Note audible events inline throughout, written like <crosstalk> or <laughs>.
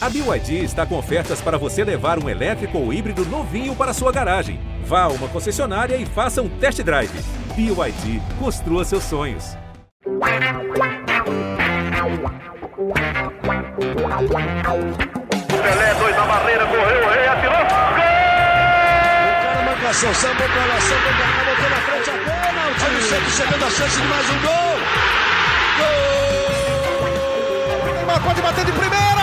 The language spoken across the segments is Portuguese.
A BYD está com ofertas para você levar um elétrico ou híbrido novinho para sua garagem. Vá a uma concessionária e faça um test drive. BYD, construa seus sonhos. Pelé, dois na barreira, correu, rei atirou. Gol! O cara pra lá, sambou pra cá, botou na frente a bola. O time sempre chegando a chance de mais um gol. Gol! Neymar pode bater de primeira.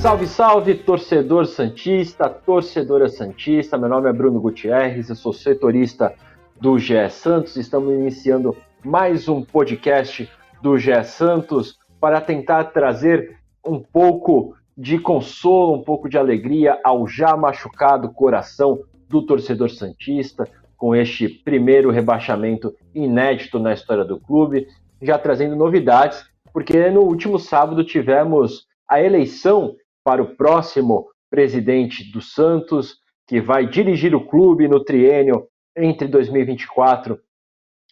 Salve, salve, torcedor Santista, torcedora Santista. Meu nome é Bruno Gutierrez, eu sou setorista do GE Santos. Estamos iniciando mais um podcast do GE Santos para tentar trazer um pouco de consolo, um pouco de alegria ao já machucado coração do torcedor Santista com este primeiro rebaixamento inédito na história do clube, já trazendo novidades, porque no último sábado tivemos a eleição para o próximo presidente do Santos, que vai dirigir o clube no triênio entre 2024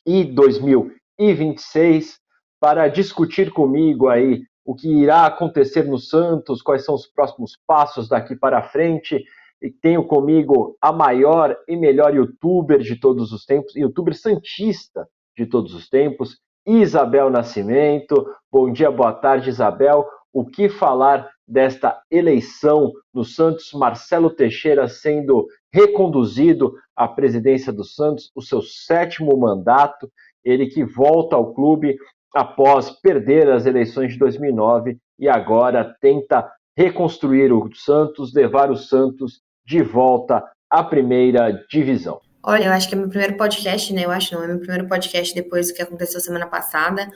e 2026, para discutir comigo aí o que irá acontecer no Santos, quais são os próximos passos daqui para frente. E tenho comigo a maior e melhor youtuber de todos os tempos, youtuber santista de todos os tempos, Isabel Nascimento. Bom dia, boa tarde, Isabel. O que falar desta eleição no Santos, Marcelo Teixeira sendo reconduzido à presidência do Santos, o seu sétimo mandato, ele que volta ao clube após perder as eleições de 2009 e agora tenta reconstruir o Santos, levar o Santos de volta à primeira divisão. Olha, eu acho que é meu primeiro podcast, né? Eu acho não, é meu primeiro podcast depois do que aconteceu semana passada.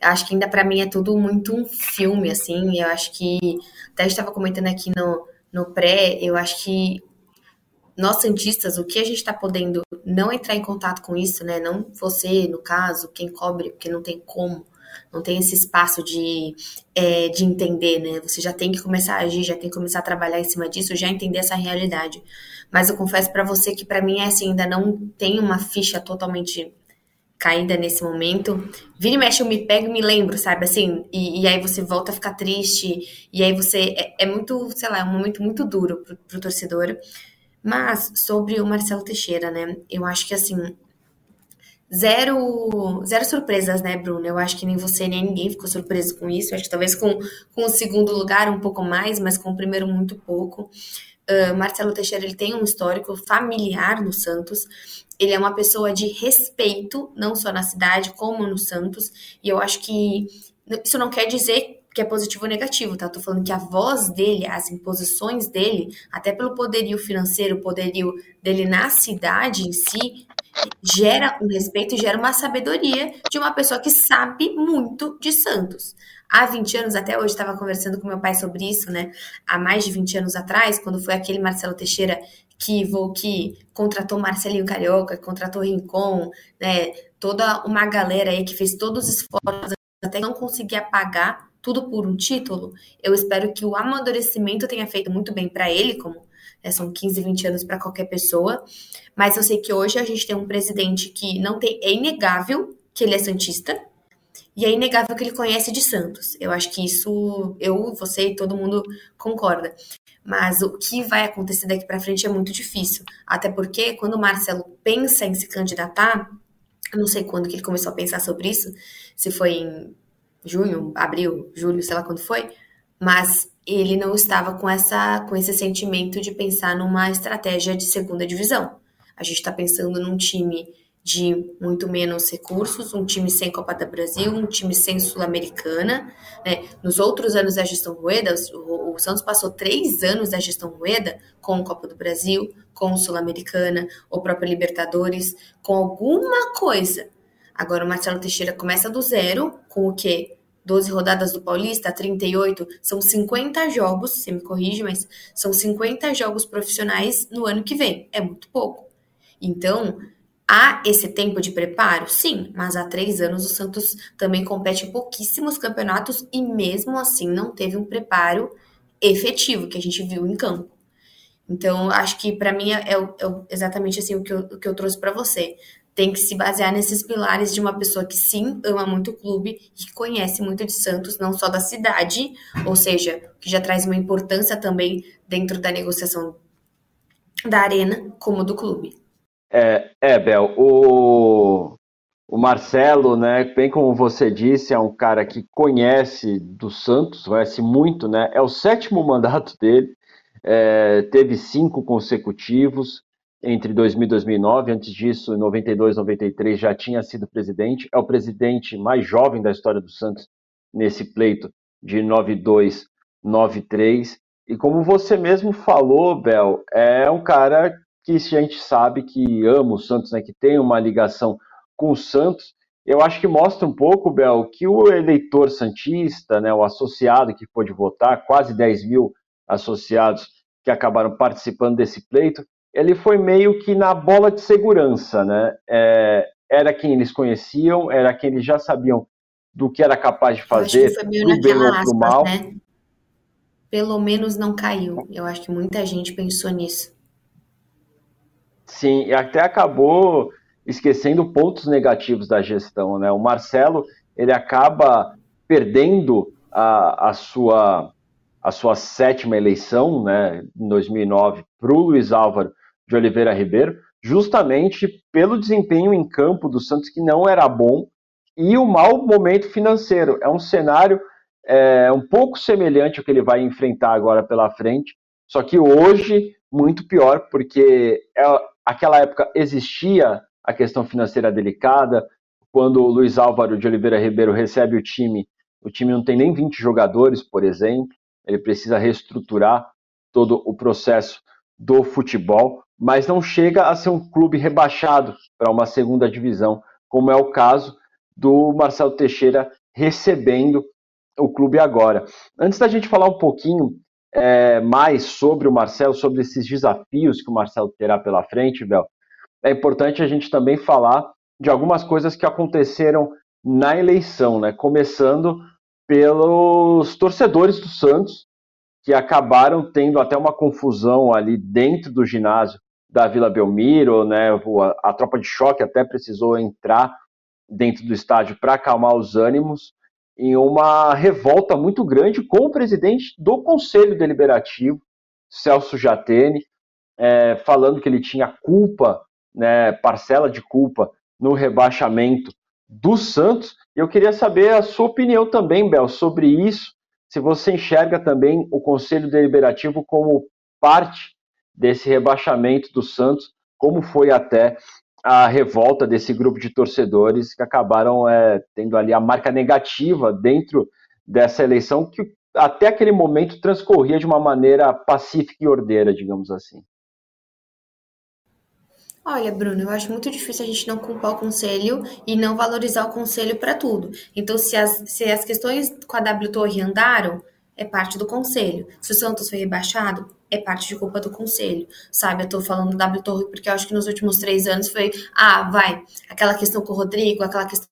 Acho que ainda para mim é tudo muito um filme, assim. Eu acho que até estava comentando aqui no, no pré, eu acho que nós santistas, o que a gente está podendo não entrar em contato com isso, né? Não você, no caso, quem cobre, porque não tem como, não tem esse espaço de, é, de entender, né? Você já tem que começar a agir, já tem que começar a trabalhar em cima disso, já entender essa realidade. Mas eu confesso para você que para mim é assim, ainda não tem uma ficha totalmente caída nesse momento. Vira e mexe, eu me pego e me lembro, sabe? Assim, e, e aí você volta a ficar triste, e aí você. É, é, muito, sei lá, é um momento muito duro pro, pro torcedor. Mas sobre o Marcelo Teixeira, né? Eu acho que assim. Zero, zero surpresas, né, Bruno? Eu acho que nem você nem ninguém ficou surpreso com isso. Eu acho que talvez com, com o segundo lugar um pouco mais, mas com o primeiro muito pouco. Uh, Marcelo Teixeira ele tem um histórico familiar no Santos. Ele é uma pessoa de respeito, não só na cidade, como no Santos. E eu acho que isso não quer dizer que é positivo ou negativo, tá? Tô falando que a voz dele, as imposições dele, até pelo poderio financeiro, o poderio dele na cidade em si, gera um respeito e gera uma sabedoria de uma pessoa que sabe muito de Santos há 20 anos, até hoje estava conversando com meu pai sobre isso, né? Há mais de 20 anos atrás, quando foi aquele Marcelo Teixeira que, que contratou Marcelinho Carioca, contratou Rincon, né? Toda uma galera aí que fez todos os esforços até não conseguir pagar tudo por um título. Eu espero que o amadurecimento tenha feito muito bem para ele, como né, são 15, 20 anos para qualquer pessoa. Mas eu sei que hoje a gente tem um presidente que não tem. É inegável que ele é Santista, e é inegável que ele conhece de Santos. Eu acho que isso eu, você e todo mundo concorda. Mas o que vai acontecer daqui para frente é muito difícil. Até porque quando o Marcelo pensa em se candidatar, eu não sei quando que ele começou a pensar sobre isso, se foi em junho, abril, julho, sei lá quando foi, mas ele não estava com essa com esse sentimento de pensar numa estratégia de segunda divisão. A gente está pensando num time de muito menos recursos, um time sem Copa do Brasil, um time sem Sul-Americana. Né? Nos outros anos da gestão Rueda, o, o, Santos passou três anos da gestão Rueda com Copa do Brasil, com Sul-Americana, ou própria Libertadores, com alguma coisa. Agora o Marcelo Teixeira começa do zero, com o quê? 12 rodadas do Paulista, 38, são 50 jogos, você me corrige, mas são 50 jogos profissionais no ano que vem. É muito pouco. Então, Há esse tempo de preparo? Sim, mas há três anos o Santos também compete em pouquíssimos campeonatos e mesmo assim não teve um preparo efetivo que a gente viu em campo. Então, acho que para mim é, é, é, exatamente assim o que eu, o que eu trouxe para você. tem que se basear nesses pilares de uma pessoa que sim ama muito o clube e que conhece muito de Santos, não só da cidade, ou seja, que já traz uma importância também dentro da negociação da arena, como do clube. É, é Bel, o, o Marcelo, né, bem como você disse, é um cara que conhece do Santos, conhece muito, né? É o sétimo <laughs> mandato dele, é, teve cinco consecutivos entre 2000 e 2009. Antes disso, em 92, 93 já tinha sido presidente. É o presidente mais jovem da história do Santos nesse pleito de 92, 93. E como você mesmo falou, Bel, é um cara que a gente sabe que ama o Santos, né, que tem uma ligação com o Santos, eu acho que mostra um pouco, Bel, que o eleitor santista, né, o associado que pôde votar, quase 10 mil associados que acabaram participando desse pleito, ele foi meio que na bola de segurança, né? É, era quem eles conheciam, era quem eles já sabiam do que era capaz de fazer, pro bem ou pro mal. Né? Pelo menos não caiu. Eu acho que muita gente pensou nisso. Sim, e até acabou esquecendo pontos negativos da gestão, né? O Marcelo ele acaba perdendo a, a sua a sua sétima eleição, né, em 2009, para o Luiz Álvaro de Oliveira Ribeiro, justamente pelo desempenho em campo do Santos que não era bom e o mau momento financeiro. É um cenário é, um pouco semelhante ao que ele vai enfrentar agora pela frente, só que hoje muito pior, porque é, aquela época existia a questão financeira delicada. Quando o Luiz Álvaro de Oliveira Ribeiro recebe o time, o time não tem nem 20 jogadores, por exemplo. Ele precisa reestruturar todo o processo do futebol, mas não chega a ser um clube rebaixado para uma segunda divisão, como é o caso do Marcelo Teixeira recebendo o clube agora. Antes da gente falar um pouquinho é, mais sobre o Marcelo, sobre esses desafios que o Marcelo terá pela frente, Bel, é importante a gente também falar de algumas coisas que aconteceram na eleição, né? Começando pelos torcedores do Santos, que acabaram tendo até uma confusão ali dentro do ginásio da Vila Belmiro, né? A, a tropa de choque até precisou entrar dentro do estádio para acalmar os ânimos, em uma revolta muito grande com o presidente do Conselho Deliberativo, Celso Jatene, é, falando que ele tinha culpa né, parcela de culpa no rebaixamento do Santos. Eu queria saber a sua opinião também, Bel, sobre isso. Se você enxerga também o Conselho Deliberativo como parte desse rebaixamento do Santos, como foi até a revolta desse grupo de torcedores que acabaram é, tendo ali a marca negativa dentro dessa eleição que até aquele momento transcorria de uma maneira pacífica e ordeira, digamos assim. Olha, Bruno, eu acho muito difícil a gente não culpar o conselho e não valorizar o conselho para tudo. Então, se as, se as questões com a W Torre andaram, é parte do conselho. Se o Santos foi rebaixado, é parte de culpa do conselho. Sabe, eu tô falando W Torre porque eu acho que nos últimos três anos foi, ah, vai, aquela questão com o Rodrigo, aquela questão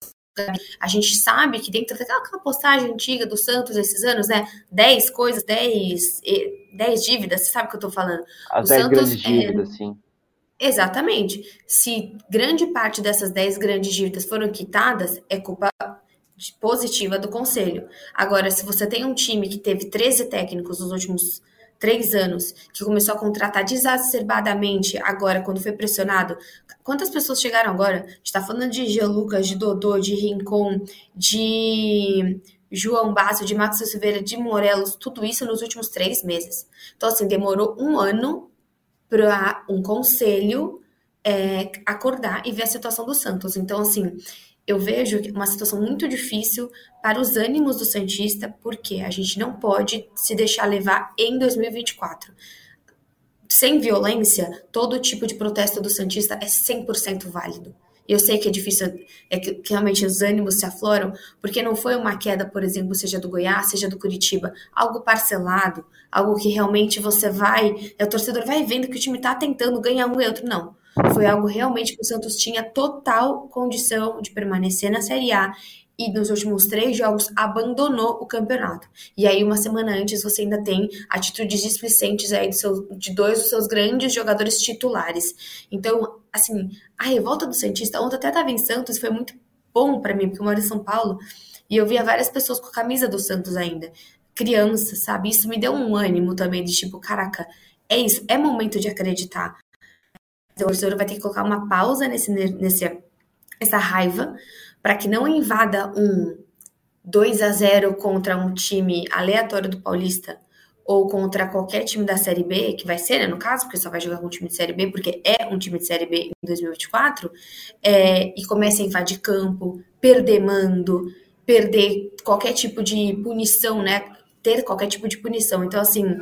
a gente sabe que dentro daquela postagem antiga do Santos esses anos, né? 10 coisas, 10, 10 dívidas, você sabe o que eu tô falando? As 10 grandes dívidas, é, sim. Exatamente. Se grande parte dessas 10 grandes dívidas foram quitadas, é culpa positiva do conselho. Agora, se você tem um time que teve 13 técnicos nos últimos três anos, que começou a contratar desacerbadamente agora, quando foi pressionado, quantas pessoas chegaram agora? A gente tá falando de Jean Lucas, de Dodô, de Rincon, de João Basso, de Max Silveira, de Morelos, tudo isso nos últimos três meses. Então, assim, demorou um ano para um conselho é, acordar e ver a situação do Santos. Então, assim, eu vejo uma situação muito difícil para os ânimos do Santista, porque a gente não pode se deixar levar em 2024. Sem violência, todo tipo de protesto do Santista é 100% válido. Eu sei que é difícil, é que, que, realmente os ânimos se afloram, porque não foi uma queda, por exemplo, seja do Goiás, seja do Curitiba, algo parcelado, algo que realmente você vai, é, o torcedor vai vendo que o time está tentando ganhar um e outro, não. Foi algo realmente que o Santos tinha total condição de permanecer na Série A e nos últimos três jogos abandonou o campeonato. E aí, uma semana antes, você ainda tem atitudes displicentes aí de, de dois dos seus grandes jogadores titulares. Então, assim, a revolta do Santista, ontem até estava em Santos, foi muito bom para mim, porque eu moro em São Paulo, e eu via várias pessoas com a camisa do Santos ainda. Crianças, sabe? Isso me deu um ânimo também de tipo, caraca, é isso, é momento de acreditar. O torcedor vai ter que colocar uma pausa nesse, nesse essa raiva para que não invada um 2 a 0 contra um time aleatório do Paulista ou contra qualquer time da Série B, que vai ser, né, no caso, porque só vai jogar com um time de Série B, porque é um time de Série B em 2024, é, e comece a invadir campo, perder mando, perder qualquer tipo de punição, né? Ter qualquer tipo de punição. Então, assim,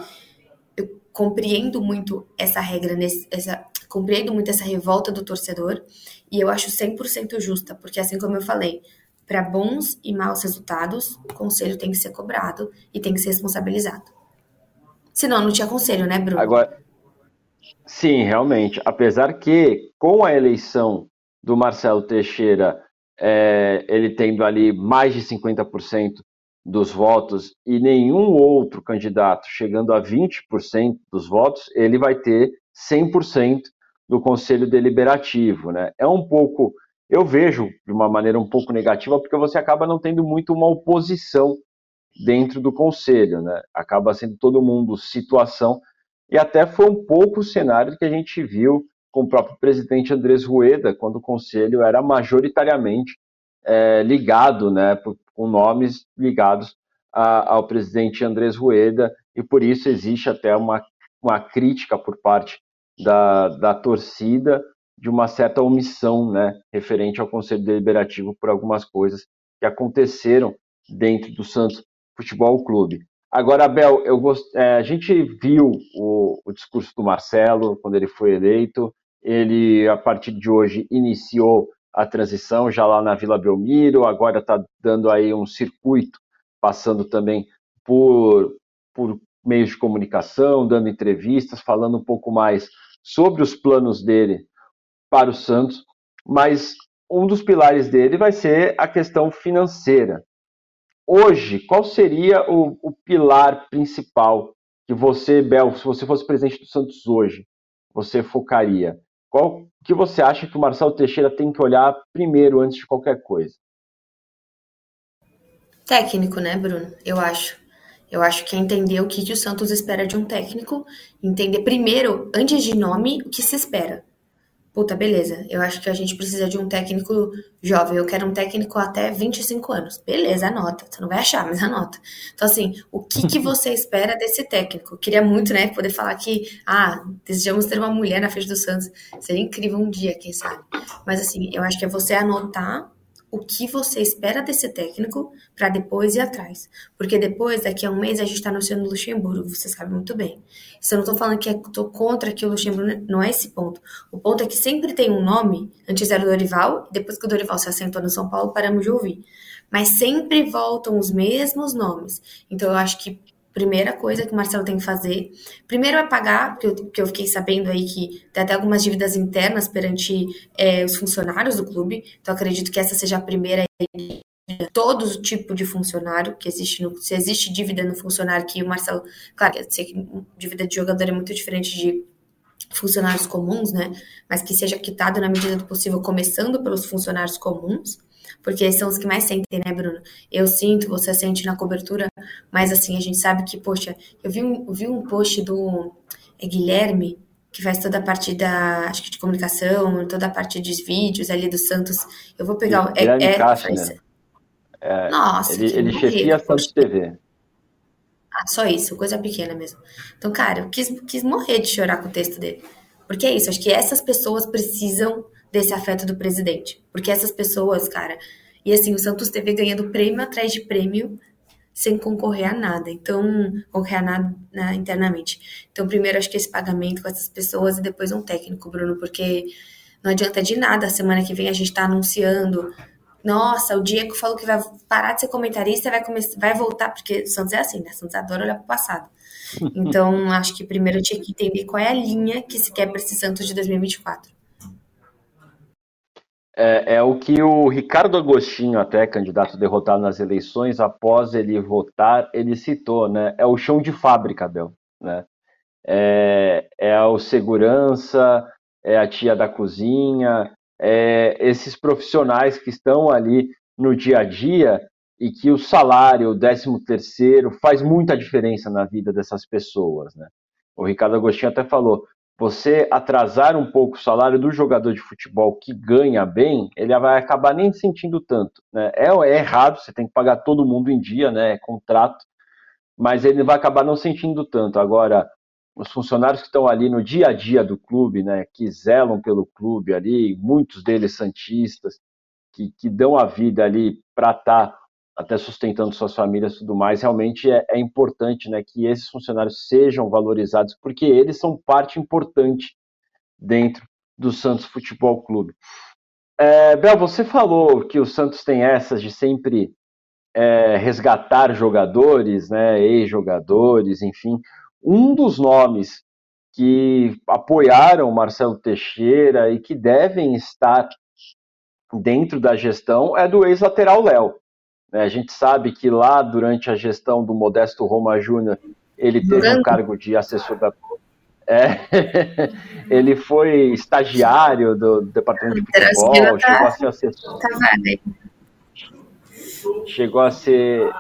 eu compreendo muito essa regra, nesse, essa, compreendo muito essa revolta do torcedor, e eu acho 100% justa, porque assim como eu falei, para bons e maus resultados, o conselho tem que ser cobrado e tem que ser responsabilizado. Senão não tinha conselho, né, Bruno? Agora, sim, realmente. Apesar que com a eleição do Marcelo Teixeira, é, ele tendo ali mais de 50% dos votos e nenhum outro candidato chegando a 20% dos votos, ele vai ter 100% do Conselho Deliberativo. Né? É um pouco, eu vejo de uma maneira um pouco negativa, porque você acaba não tendo muito uma oposição dentro do Conselho, né? acaba sendo todo mundo situação, e até foi um pouco o cenário que a gente viu com o próprio presidente Andrés Rueda, quando o Conselho era majoritariamente é, ligado, né, com nomes ligados a, ao presidente Andrés Rueda, e por isso existe até uma, uma crítica por parte da, da torcida de uma certa omissão, né, referente ao Conselho Deliberativo por algumas coisas que aconteceram dentro do Santos Futebol Clube. Agora, Abel, eu gost... É, a gente viu o, o discurso do Marcelo quando ele foi eleito. Ele, a partir de hoje, iniciou a transição já lá na Vila Belmiro, agora está dando aí um circuito, passando também por, por meios de comunicação, dando entrevistas, falando um pouco mais sobre os planos dele para o Santos, mas um dos pilares dele vai ser a questão financeira. Hoje, qual seria o, o pilar principal que você, Bel, se você fosse presidente do Santos hoje, você focaria? Qual que você acha que o Marcelo Teixeira tem que olhar primeiro antes de qualquer coisa? Técnico, né, Bruno? Eu acho. Eu acho que é entender o que, que o Santos espera de um técnico, entender primeiro, antes de nome, o que se espera. Puta, beleza. Eu acho que a gente precisa de um técnico jovem. Eu quero um técnico até 25 anos. Beleza, anota. Você não vai achar, mas anota. Então, assim, o que, que <laughs> você espera desse técnico? Eu queria muito, né, poder falar que, ah, desejamos ter uma mulher na frente do Santos. Seria incrível um dia, quem sabe. Mas, assim, eu acho que é você anotar o que você espera desse técnico para depois ir atrás. Porque depois, daqui a um mês, a gente está anunciando o Luxemburgo, você sabe muito bem. Se eu não estou falando que estou contra que o Luxemburgo, não é esse ponto. O ponto é que sempre tem um nome, antes era o Dorival, depois que o Dorival se assentou no São Paulo, paramos de ouvir. Mas sempre voltam os mesmos nomes. Então eu acho que primeira coisa que o Marcelo tem que fazer. Primeiro é pagar, porque eu, eu fiquei sabendo aí que tem até algumas dívidas internas perante é, os funcionários do clube. Então acredito que essa seja a primeira todo tipo de funcionário que existe no, se existe dívida no funcionário que o Marcelo, claro, eu sei que dívida de jogador é muito diferente de funcionários comuns, né? Mas que seja quitado na medida do possível, começando pelos funcionários comuns porque são os que mais sentem, né, Bruno? Eu sinto, você sente na cobertura, mas assim, a gente sabe que, poxa, eu vi um, eu vi um post do é, Guilherme, que faz toda a parte da, acho que de comunicação, toda a parte dos vídeos ali do Santos. Eu vou pegar o. Guilherme é, Caixa, é, né? É, Nossa, ele, ele chefia a Santos TV. Ah, só isso, coisa pequena mesmo. Então, cara, eu quis, quis morrer de chorar com o texto dele. Porque é isso, acho que essas pessoas precisam desse afeto do presidente. Porque essas pessoas, cara. E assim, o Santos teve ganhando prêmio atrás de prêmio sem concorrer a nada. Então, concorrer a nada né, internamente. Então, primeiro, acho que esse pagamento com essas pessoas e depois um técnico, Bruno, porque não adianta de nada. A semana que vem a gente está anunciando. Nossa, o Diego falou que vai parar de ser comentarista e vai, começar, vai voltar, porque o Santos é assim, né? O Santos adora olhar para o passado. <laughs> Então, acho que primeiro eu tinha que entender qual é a linha que se quer para esse Santos de 2024. É, é, o que o Ricardo Agostinho, até candidato derrotado nas eleições, após ele votar, ele citou, né? É o chão de fábrica, Bel, né? É, é o segurança, é a tia da cozinha, é esses profissionais que estão ali no dia a dia e que o salário, o décimo terceiro, faz muita diferença na vida dessas pessoas, né? O Ricardo Agostinho até falou, você atrasar um pouco o salário do jogador de futebol que ganha bem, ele vai acabar nem sentindo tanto. Né? É, é, errado, você tem que pagar todo mundo em dia, né? É contrato, mas ele vai acabar não sentindo tanto. Agora, os funcionários que estão ali no dia a dia do clube, né, que zelam pelo clube ali, muitos deles santistas, que, que dão a vida ali para estar tá até sustentando suas famílias e tudo mais, realmente é, é, importante né, que esses funcionários sejam valorizados, porque eles são parte importante dentro do Santos Futebol Clube. É, Bel, você falou que o Santos tem essas de sempre é, resgatar jogadores, né, ex-jogadores, enfim. Um dos nomes que apoiaram Marcelo Teixeira e que devem estar dentro da gestão é do ex-lateral Léo. Né? A gente sabe que lá, durante a gestão do Modesto Roma Júnior, ele teve um cargo de assessor da. É, <laughs> ele foi estagiário do departamento de futebol, tá chegou a ser assessor. Tá chegou a ser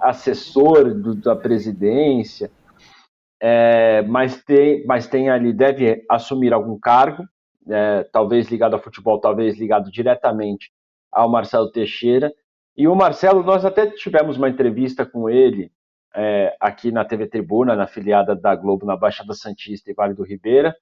assessor do, da presidência, é, mas, tem, mas tem ali, deve assumir algum cargo, é, talvez ligado ao futebol, talvez ligado diretamente ao Marcelo Teixeira, e o Marcelo, nós até tivemos uma entrevista com ele é, aqui na TV Tribuna, na filiada da Globo, na Baixada Santista e Vale do Ribeira,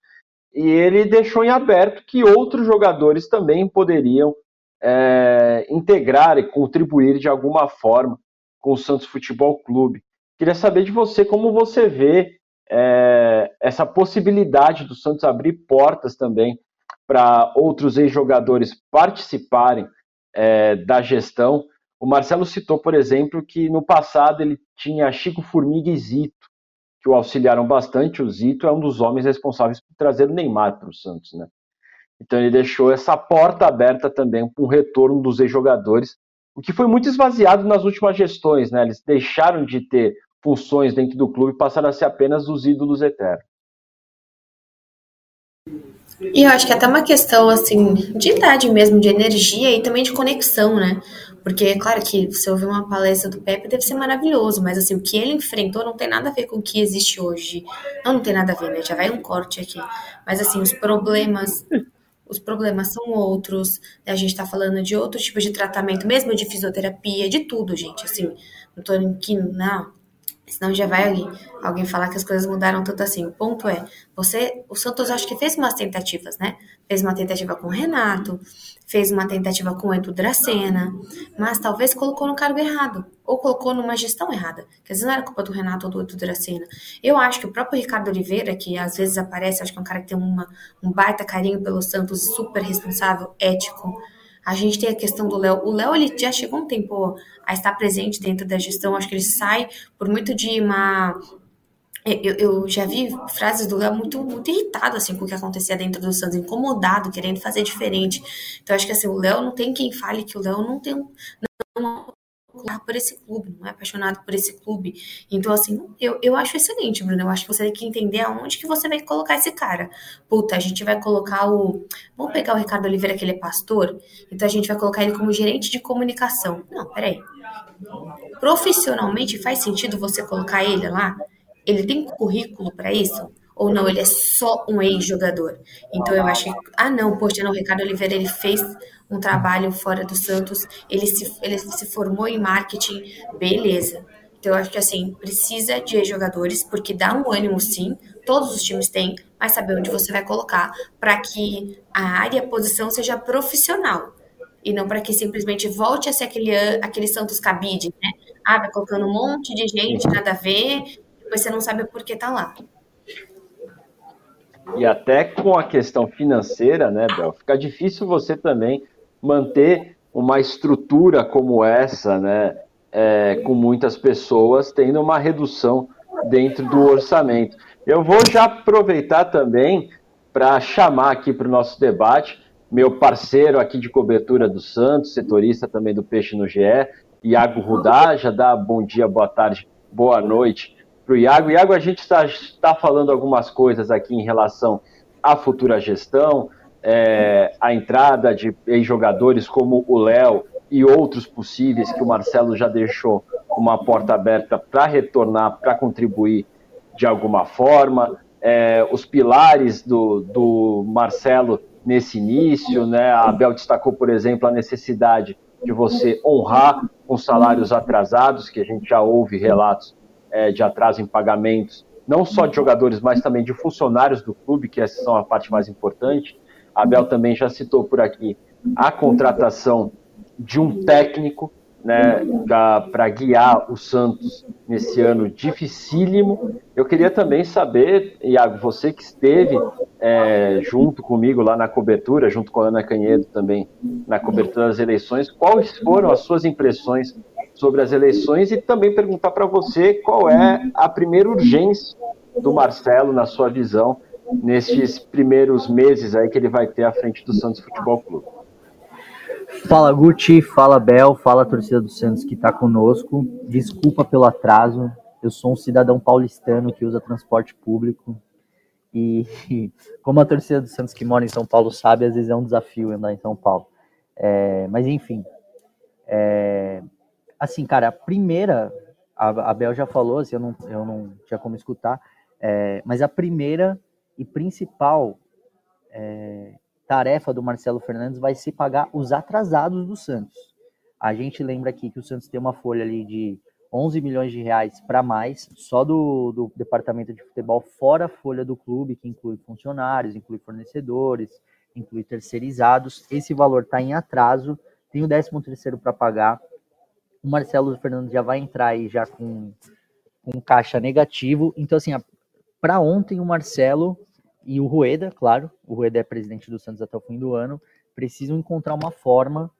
e ele deixou em aberto que outros jogadores também poderiam é, integrar e contribuir de alguma forma com o Santos Futebol Clube. Queria saber de você como você vê é, essa possibilidade do Santos abrir portas também para outros ex-jogadores participarem é, da gestão o Marcelo citou, por exemplo, que no passado ele tinha Chico Formiga e Zito, que o auxiliaram bastante. O Zito é um dos homens responsáveis por trazer o Neymar para o Santos, né? Então ele deixou essa porta aberta também para o retorno dos ex-jogadores, o que foi muito esvaziado nas últimas gestões, né? Eles deixaram de ter funções dentro do clube e passaram a ser apenas os ídolos eternos. E eu acho que é até uma questão assim de idade mesmo, de energia e também de conexão, né? Porque é claro que você ouvir uma palestra do Pepe deve ser maravilhoso, mas assim, o que ele enfrentou não tem nada a ver com o que existe hoje. Não, não tem nada a ver, né? Já vai um corte aqui. Mas assim, os problemas os problemas são outros, né? a gente está falando de outros tipos de tratamento, mesmo de fisioterapia, de tudo, gente, assim, não tô que não, Senão já vai alguém, falar que as coisas mudaram tanto assim. O ponto é, você, o Santos acho que fez umas tentativas, né? Fez uma tentativa com o Renato, fez uma tentativa com o Edu Dracena, mas talvez colocou no cargo errado, ou colocou numa gestão errada. Quer dizer, não era culpa do Renato ou do Edu Dracena. Eu acho que o próprio Ricardo Oliveira, que às vezes aparece, acho que é um cara que tem uma, um baita carinho pelo Santos, super responsável, ético, a gente tem a questão do Léo. O Léo ele já chegou um tempo a estar presente dentro da gestão. Acho que ele sai por muito de uma eu, eu, já vi frases do Léo muito, muito irritado assim, com o que acontecia dentro do Santos, incomodado, querendo fazer diferente. Então, acho que assim, o Léo não tem quem fale que o Léo não tem não, por esse clube, não é apaixonado por esse clube. Então, assim, eu, eu acho excelente, Bruno. Eu acho que você tem que entender aonde que você vai colocar esse cara. Puta, a gente vai colocar o. Vamos pegar o Ricardo Oliveira, que ele é pastor, então a gente vai colocar ele como gerente de comunicação. Não, peraí. Profissionalmente faz sentido você colocar ele lá? Ele tem currículo para isso? Ou não, ele é só um ex-jogador? Então eu acho que. Ah, não, poxa, não, o Ricardo Oliveira ele fez um trabalho fora do Santos, ele se, ele se formou em marketing, beleza. Então eu acho que assim, precisa de jogadores, porque dá um ânimo sim, todos os times têm, mas saber onde você vai colocar para que a área, a posição seja profissional. E não para que simplesmente volte a ser aquele, aquele Santos cabide, né? Ah, vai colocando um monte de gente, nada a ver, depois você não sabe por que tá lá. E até com a questão financeira, né, Bel? Fica difícil você também manter uma estrutura como essa, né, é, com muitas pessoas, tendo uma redução dentro do orçamento. Eu vou já aproveitar também para chamar aqui para o nosso debate meu parceiro aqui de cobertura do Santos, setorista também do Peixe no GE, Iago Rudá, já dá bom dia, boa tarde, boa noite para o Iago. Iago, a gente está, está falando algumas coisas aqui em relação à futura gestão, é, a entrada de jogadores como o Léo e outros possíveis que o Marcelo já deixou uma porta aberta para retornar, para contribuir de alguma forma. É, os pilares do, do Marcelo nesse início, né? A Abel destacou, por exemplo, a necessidade de você honrar os salários atrasados, que a gente já ouve relatos é, de atraso em pagamentos, não só de jogadores, mas também de funcionários do clube, que essa são a parte mais importante. A Abel também já citou por aqui a contratação de um técnico né, para guiar o Santos nesse ano dificílimo. Eu queria também saber, Iago, você que esteve é, junto comigo lá na cobertura, junto com a Ana Canhedo também na cobertura das eleições, quais foram as suas impressões sobre as eleições e também perguntar para você qual é a primeira urgência do Marcelo, na sua visão, nesses primeiros meses aí que ele vai ter à frente do Santos Futebol Clube. Fala Guti, fala Bel, fala torcida do Santos que está conosco. Desculpa pelo atraso. Eu sou um cidadão paulistano que usa transporte público. E <laughs> como a torcida do Santos que mora em São Paulo sabe, às vezes é um desafio andar em São Paulo. É, mas enfim. É, assim, cara, a primeira, a, a Bel já falou, assim, eu, não, eu não tinha como escutar, é, mas a primeira e principal é, tarefa do Marcelo Fernandes vai ser pagar os atrasados do Santos. A gente lembra aqui que o Santos tem uma folha ali de 11 milhões de reais para mais, só do, do departamento de futebol, fora a folha do clube, que inclui funcionários, inclui fornecedores, inclui terceirizados. Esse valor está em atraso, tem o 13 terceiro para pagar. O Marcelo Fernandes já vai entrar aí já com, com caixa negativo. Então, assim, para ontem o Marcelo e o Rueda, claro, o Rueda é presidente do Santos até o fim do ano, precisam encontrar uma forma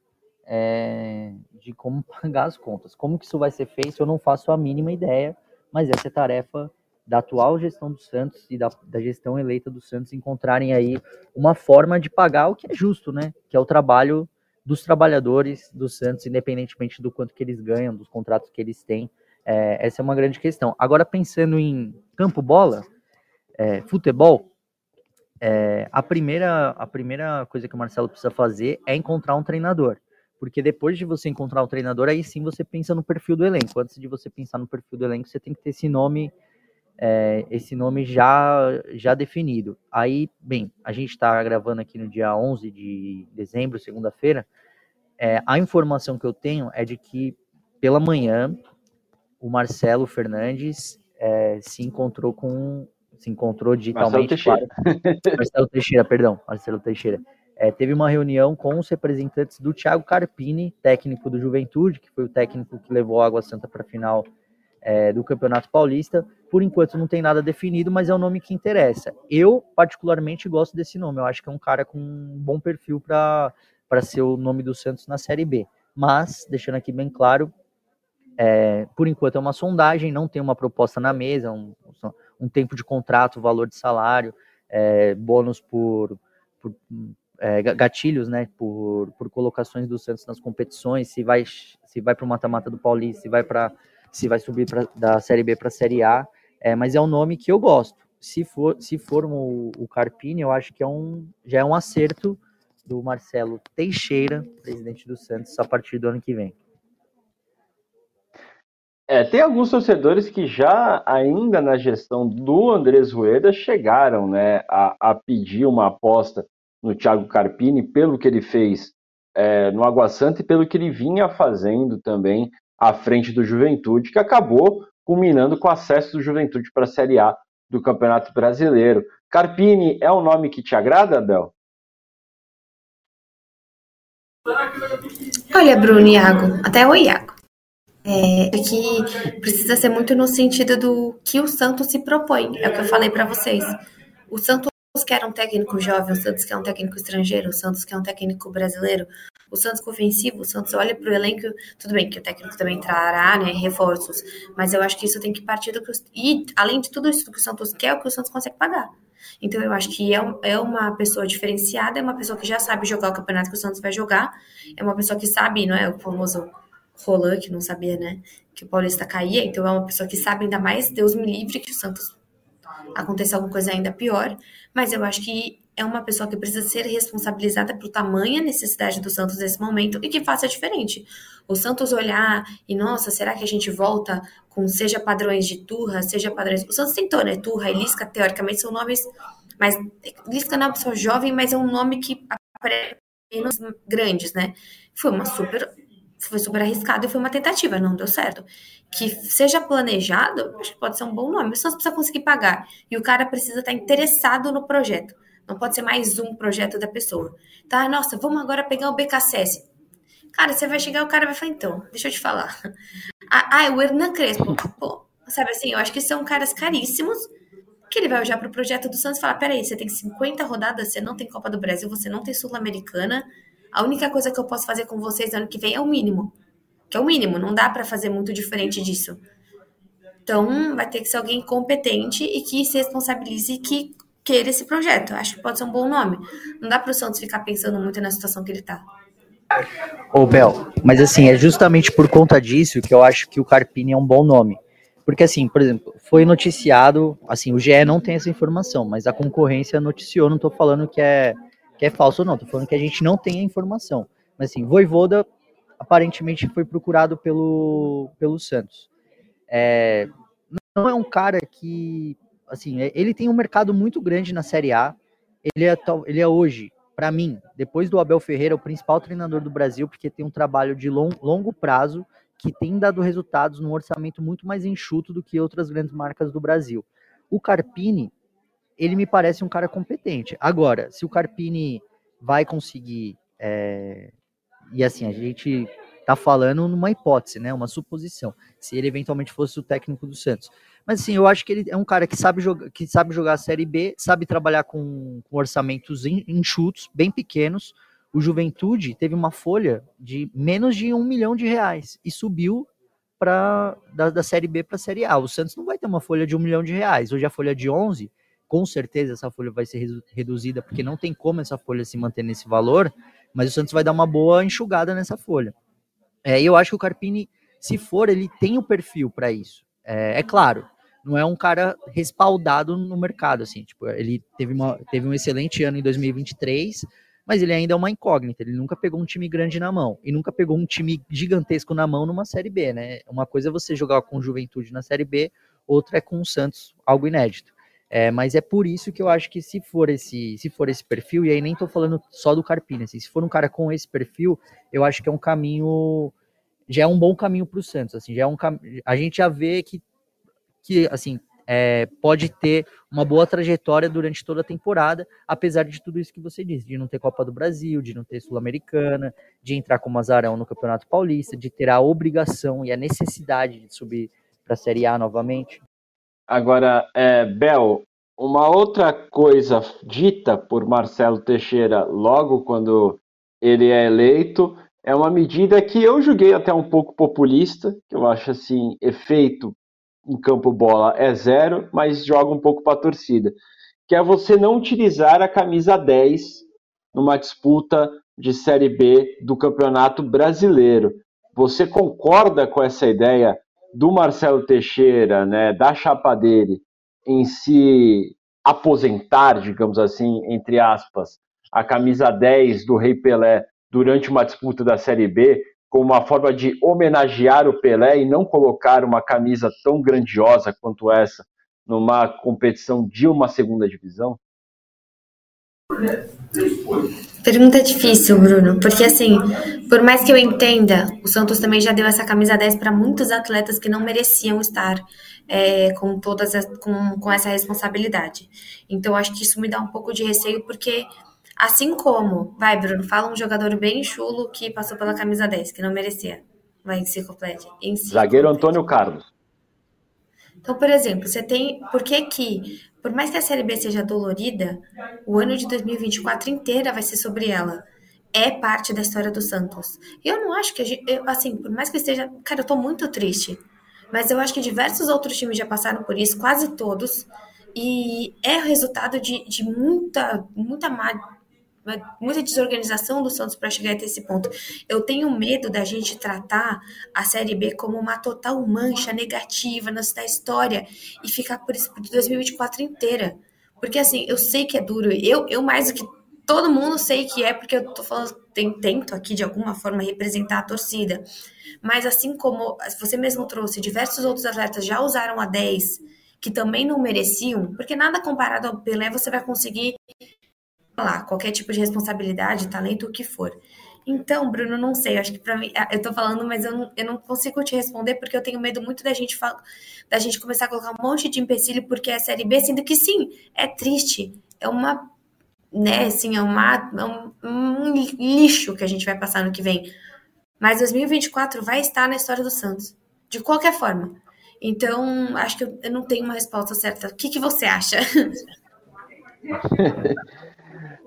é, de como <laughs> pagar as contas. Como que isso vai ser feito, eu não faço a mínima ideia, mas essa é tarefa da atual gestão do Santos e da, da, gestão eleita do Santos encontrarem aí uma forma de pagar o que é justo, né? Que é o trabalho dos trabalhadores do Santos, independentemente do quanto que eles ganham, dos contratos que eles têm. É, essa é uma grande questão. Agora, pensando em campo bola, é, futebol, é, a, primeira, a primeira coisa que o Marcelo precisa fazer é encontrar um treinador. Porque depois de você encontrar um treinador, aí sim você pensa no perfil do elenco. Antes de você pensar no perfil do elenco, você tem que ter esse nome, é, esse nome já, já definido. Aí, bem, a gente está gravando aqui no dia 11 de dezembro, segunda-feira. É, a informação que eu tenho é de que pela manhã o Marcelo Fernandes é, se encontrou com se encontrou digitalmente. Marcelo Teixeira. Claro. <laughs> Marcelo Teixeira, perdão, Marcelo Teixeira. É, teve uma reunião com os representantes do Thiago Carpini, técnico do Juventude, que foi o técnico que levou a Água Santa para a final é, do Campeonato Paulista. Por enquanto não tem nada definido, mas é o nome que interessa. Eu, particularmente, gosto desse nome. Eu acho que é um cara com um bom perfil para ser o nome do Santos na Série B. Mas, deixando aqui bem claro, é, por enquanto é uma sondagem, não tem uma proposta na mesa, um, um tempo de contrato, valor de salário, é, bônus por, por é, gatilhos, né, por, por colocações do Santos nas competições, se vai se vai para o mata-mata do Paulista, se vai para se vai subir pra, da Série B para a Série A, é, mas é um nome que eu gosto. Se for se for o, o Carpini, eu acho que é um já é um acerto do Marcelo Teixeira, presidente do Santos, a partir do ano que vem. É, tem alguns torcedores que já, ainda na gestão do Andrés Rueda, chegaram né, a, a pedir uma aposta no Thiago Carpini pelo que ele fez é, no Água Santa e pelo que ele vinha fazendo também à frente do Juventude, que acabou culminando com o acesso do Juventude para a Série A do Campeonato Brasileiro. Carpini é um nome que te agrada, Abel? Olha, Bruno Iago, até o Iago. É, que precisa ser muito no sentido do que o Santos se propõe. É o que eu falei para vocês. O Santos quer um técnico jovem, o Santos quer um técnico estrangeiro, o Santos quer um técnico brasileiro. O Santos ofensivo, o Santos olha para o elenco, tudo bem que o técnico também trará né, reforços, mas eu acho que isso tem que partir do que. E além de tudo isso que o Santos quer, é o que o Santos consegue pagar. Então eu acho que é, é uma pessoa diferenciada, é uma pessoa que já sabe jogar o campeonato que o Santos vai jogar, é uma pessoa que sabe, não é o famoso Roland, que não sabia, né, que o Paulista caía, então é uma pessoa que sabe ainda mais, Deus me livre, que o Santos aconteça alguma coisa ainda pior, mas eu acho que é uma pessoa que precisa ser responsabilizada por tamanha necessidade do Santos nesse momento e que faça diferente. O Santos olhar e, nossa, será que a gente volta com seja padrões de Turra, seja padrões. O Santos tentou, né? Turra e Lisca, teoricamente, são nomes. Mas Lisca não é uma pessoa jovem, mas é um nome que aparece menos grandes, né? Foi uma super. Foi super arriscado e foi uma tentativa, não deu certo. Que seja planejado, pode ser um bom nome. Santos precisa conseguir pagar. E o cara precisa estar interessado no projeto. Não pode ser mais um projeto da pessoa. Tá, nossa, vamos agora pegar o BKSS. Cara, você vai chegar, o cara vai falar, então, deixa eu te falar. Ah, ah o Hernan Crespo. Pô, sabe assim, eu acho que são caras caríssimos que ele vai olhar para o projeto do Santos e falar: peraí, você tem 50 rodadas, você não tem Copa do Brasil, você não tem Sul-Americana. A única coisa que eu posso fazer com vocês no ano que vem é o mínimo. Que é o mínimo, não dá para fazer muito diferente disso. Então, vai ter que ser alguém competente e que se responsabilize e que queira esse projeto. Acho que pode ser um bom nome. Não dá para o Santos ficar pensando muito na situação que ele está. Ô, Bel, mas assim, é justamente por conta disso que eu acho que o Carpini é um bom nome. Porque assim, por exemplo, foi noticiado, assim, o GE não tem essa informação, mas a concorrência noticiou, não tô falando que é, que é falso não, tô falando que a gente não tem a informação. Mas assim, Voivoda aparentemente foi procurado pelo, pelo Santos. É, não é um cara que assim, é, ele tem um mercado muito grande na Série A. Ele é, ele é hoje, para mim, depois do Abel Ferreira, o principal treinador do Brasil, porque tem um trabalho de long, longo prazo que tem dado resultados num orçamento muito mais enxuto do que outras grandes marcas do Brasil. O Carpini, ele me parece um cara competente. Agora, se o Carpini vai conseguir. É, e assim, a gente tá falando numa hipótese, né? Uma suposição. Se ele eventualmente fosse o técnico do Santos. Mas assim, eu acho que ele é um cara que sabe, jogar, que sabe jogar a Série B, sabe trabalhar com, com orçamentos enxutos, bem pequenos. O Juventude teve uma folha de menos de um milhão de reais e subiu para da, da Série B para a Série A. O Santos não vai ter uma folha de um milhão de reais. Hoje a folha de 11, com certeza essa folha vai ser reduzida, porque não tem como essa folha se manter nesse valor, mas o Santos vai dar uma boa enxugada nessa folha. É, eu acho que o Carpini, se for, ele tem o perfil para isso. É, é, claro, não é um cara respaldado no mercado, assim, tipo, ele teve, uma, teve um excelente ano em 2023, mas ele ainda é uma incógnita, ele nunca pegou um time grande na mão, e nunca pegou um time gigantesco na mão numa Série B, né, uma coisa é você jogar com Juventude na Série B, outra é com o Santos, algo inédito. É, mas é por isso que eu acho que se for esse, se for esse perfil, e aí nem tô falando só do Carpini, assim, se for um cara com esse perfil, eu acho que é um caminho, já é um bom caminho para o Santos, assim, já é um a gente já vê que que assim é, pode ter uma boa trajetória durante toda a temporada, apesar de tudo isso que você disse, de não ter Copa do Brasil, de não ter Sul-Americana, de entrar como azarão no Campeonato Paulista, de ter a obrigação e a necessidade de subir para a Série A novamente. Agora, é, Bel, uma outra coisa dita por Marcelo Teixeira logo quando ele é eleito é uma medida que eu julguei até um pouco populista, que eu acho assim, efeito em campo bola é zero, mas joga um pouco para a torcida, que é você não utilizar a camisa 10 numa disputa de Série B do Campeonato Brasileiro. Você concorda com essa ideia do Marcelo Teixeira, né, da chapa dele, em se aposentar, digamos assim, entre aspas, a camisa 10 do Rei Pelé durante uma disputa da Série B, como uma forma de homenagear o Pelé e não colocar uma camisa tão grandiosa quanto essa numa competição de uma segunda divisão? Pergunta difícil, Bruno, porque assim, por mais que eu entenda, o Santos também já deu essa camisa 10 para muitos atletas que não mereciam estar é, com todas as, com, com essa responsabilidade. Então, acho que isso me dá um pouco de receio, porque Assim como, vai, Bruno, fala um jogador bem chulo que passou pela camisa 10, que não merecia. Vai, enciclopédia. Zagueiro Antônio Carlos. Então, por exemplo, você tem. Por que que, por mais que a Série B seja dolorida, o ano de 2024 inteira vai ser sobre ela. É parte da história do Santos. Eu não acho que a gente. Eu, assim, por mais que esteja. Cara, eu tô muito triste. Mas eu acho que diversos outros times já passaram por isso, quase todos. E é resultado de, de muita, muita má muita desorganização do Santos para chegar até esse ponto. Eu tenho medo da gente tratar a Série B como uma total mancha negativa na história e ficar por isso de 2024 inteira. Porque assim, eu sei que é duro, eu, eu mais do que todo mundo sei que é, porque eu tô falando, tento aqui de alguma forma representar a torcida. Mas assim como você mesmo trouxe, diversos outros atletas já usaram a 10 que também não mereciam, porque nada comparado ao Pelé você vai conseguir lá, qualquer tipo de responsabilidade, talento, o que for. Então, Bruno, não sei, acho que para mim, eu tô falando, mas eu não, eu não consigo te responder porque eu tenho medo muito da gente da gente começar a colocar um monte de empecilho porque é Série B, sendo que sim, é triste, é uma, né, assim, é, uma, é um, um lixo que a gente vai passar no que vem. Mas 2024 vai estar na história do Santos, de qualquer forma. Então, acho que eu, eu não tenho uma resposta certa. O que, que você acha? <laughs>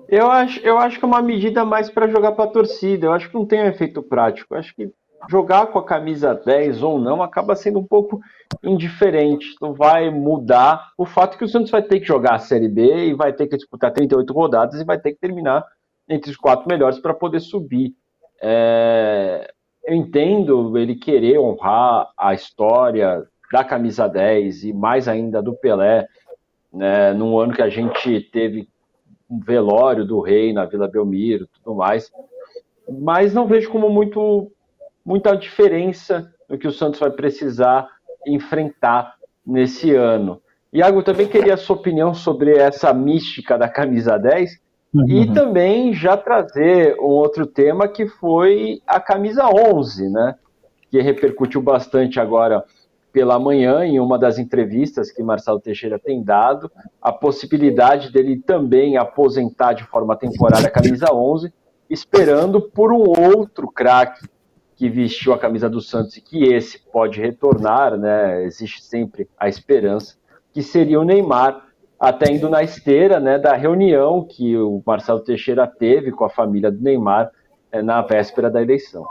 Eu acho, eu acho que é uma medida mais para jogar para a torcida. Eu acho que não tem um efeito prático. Eu acho que jogar com a camisa 10 ou não acaba sendo um pouco indiferente. Não vai mudar o fato que o Santos vai ter que jogar a Série B e vai ter que disputar 38 rodadas e vai ter que terminar entre os quatro melhores para poder subir. É, eu entendo ele querer honrar a história da camisa 10 e mais ainda do Pelé, né, num ano que a gente teve um velório do rei na Vila Belmiro, tudo mais. Mas não vejo como muito muita diferença no que o Santos vai precisar enfrentar nesse ano. Iago, também queria a sua opinião sobre essa mística da camisa 10 uhum. e também já trazer um outro tema que foi a camisa 11, né? Que repercutiu bastante agora pela manhã, em uma das entrevistas que Marcelo Teixeira tem dado, a possibilidade dele também aposentar de forma temporária a camisa 11, esperando por um outro craque que vestiu a camisa do Santos e que esse pode retornar, né? Existe sempre a esperança, que seria o Neymar, até indo na esteira né, da reunião que o Marcelo Teixeira teve com a família do Neymar é, na véspera da eleição.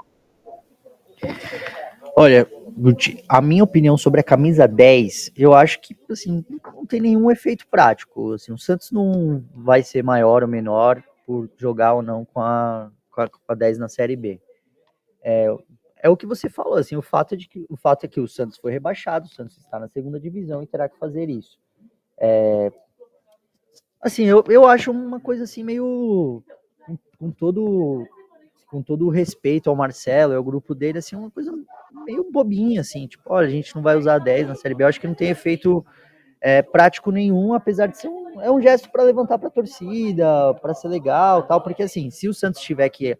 Olha, a minha opinião sobre a camisa 10, eu acho que assim, não tem nenhum efeito prático. Assim, o Santos não vai ser maior ou menor por jogar ou não com a, com a, com a 10 na Série B. É, é o que você falou, assim, o fato, de que, o fato é que o Santos foi rebaixado, o Santos está na segunda divisão e terá que fazer isso. É, assim, eu, eu acho uma coisa assim meio com todo com todo o respeito ao Marcelo e ao grupo dele, assim, uma coisa meio bobinha, assim, tipo, olha, a gente não vai usar 10 na Série B, eu acho que não tem efeito é, prático nenhum, apesar de ser um, é um gesto para levantar para a torcida, para ser legal, tal, porque assim, se o Santos tiver que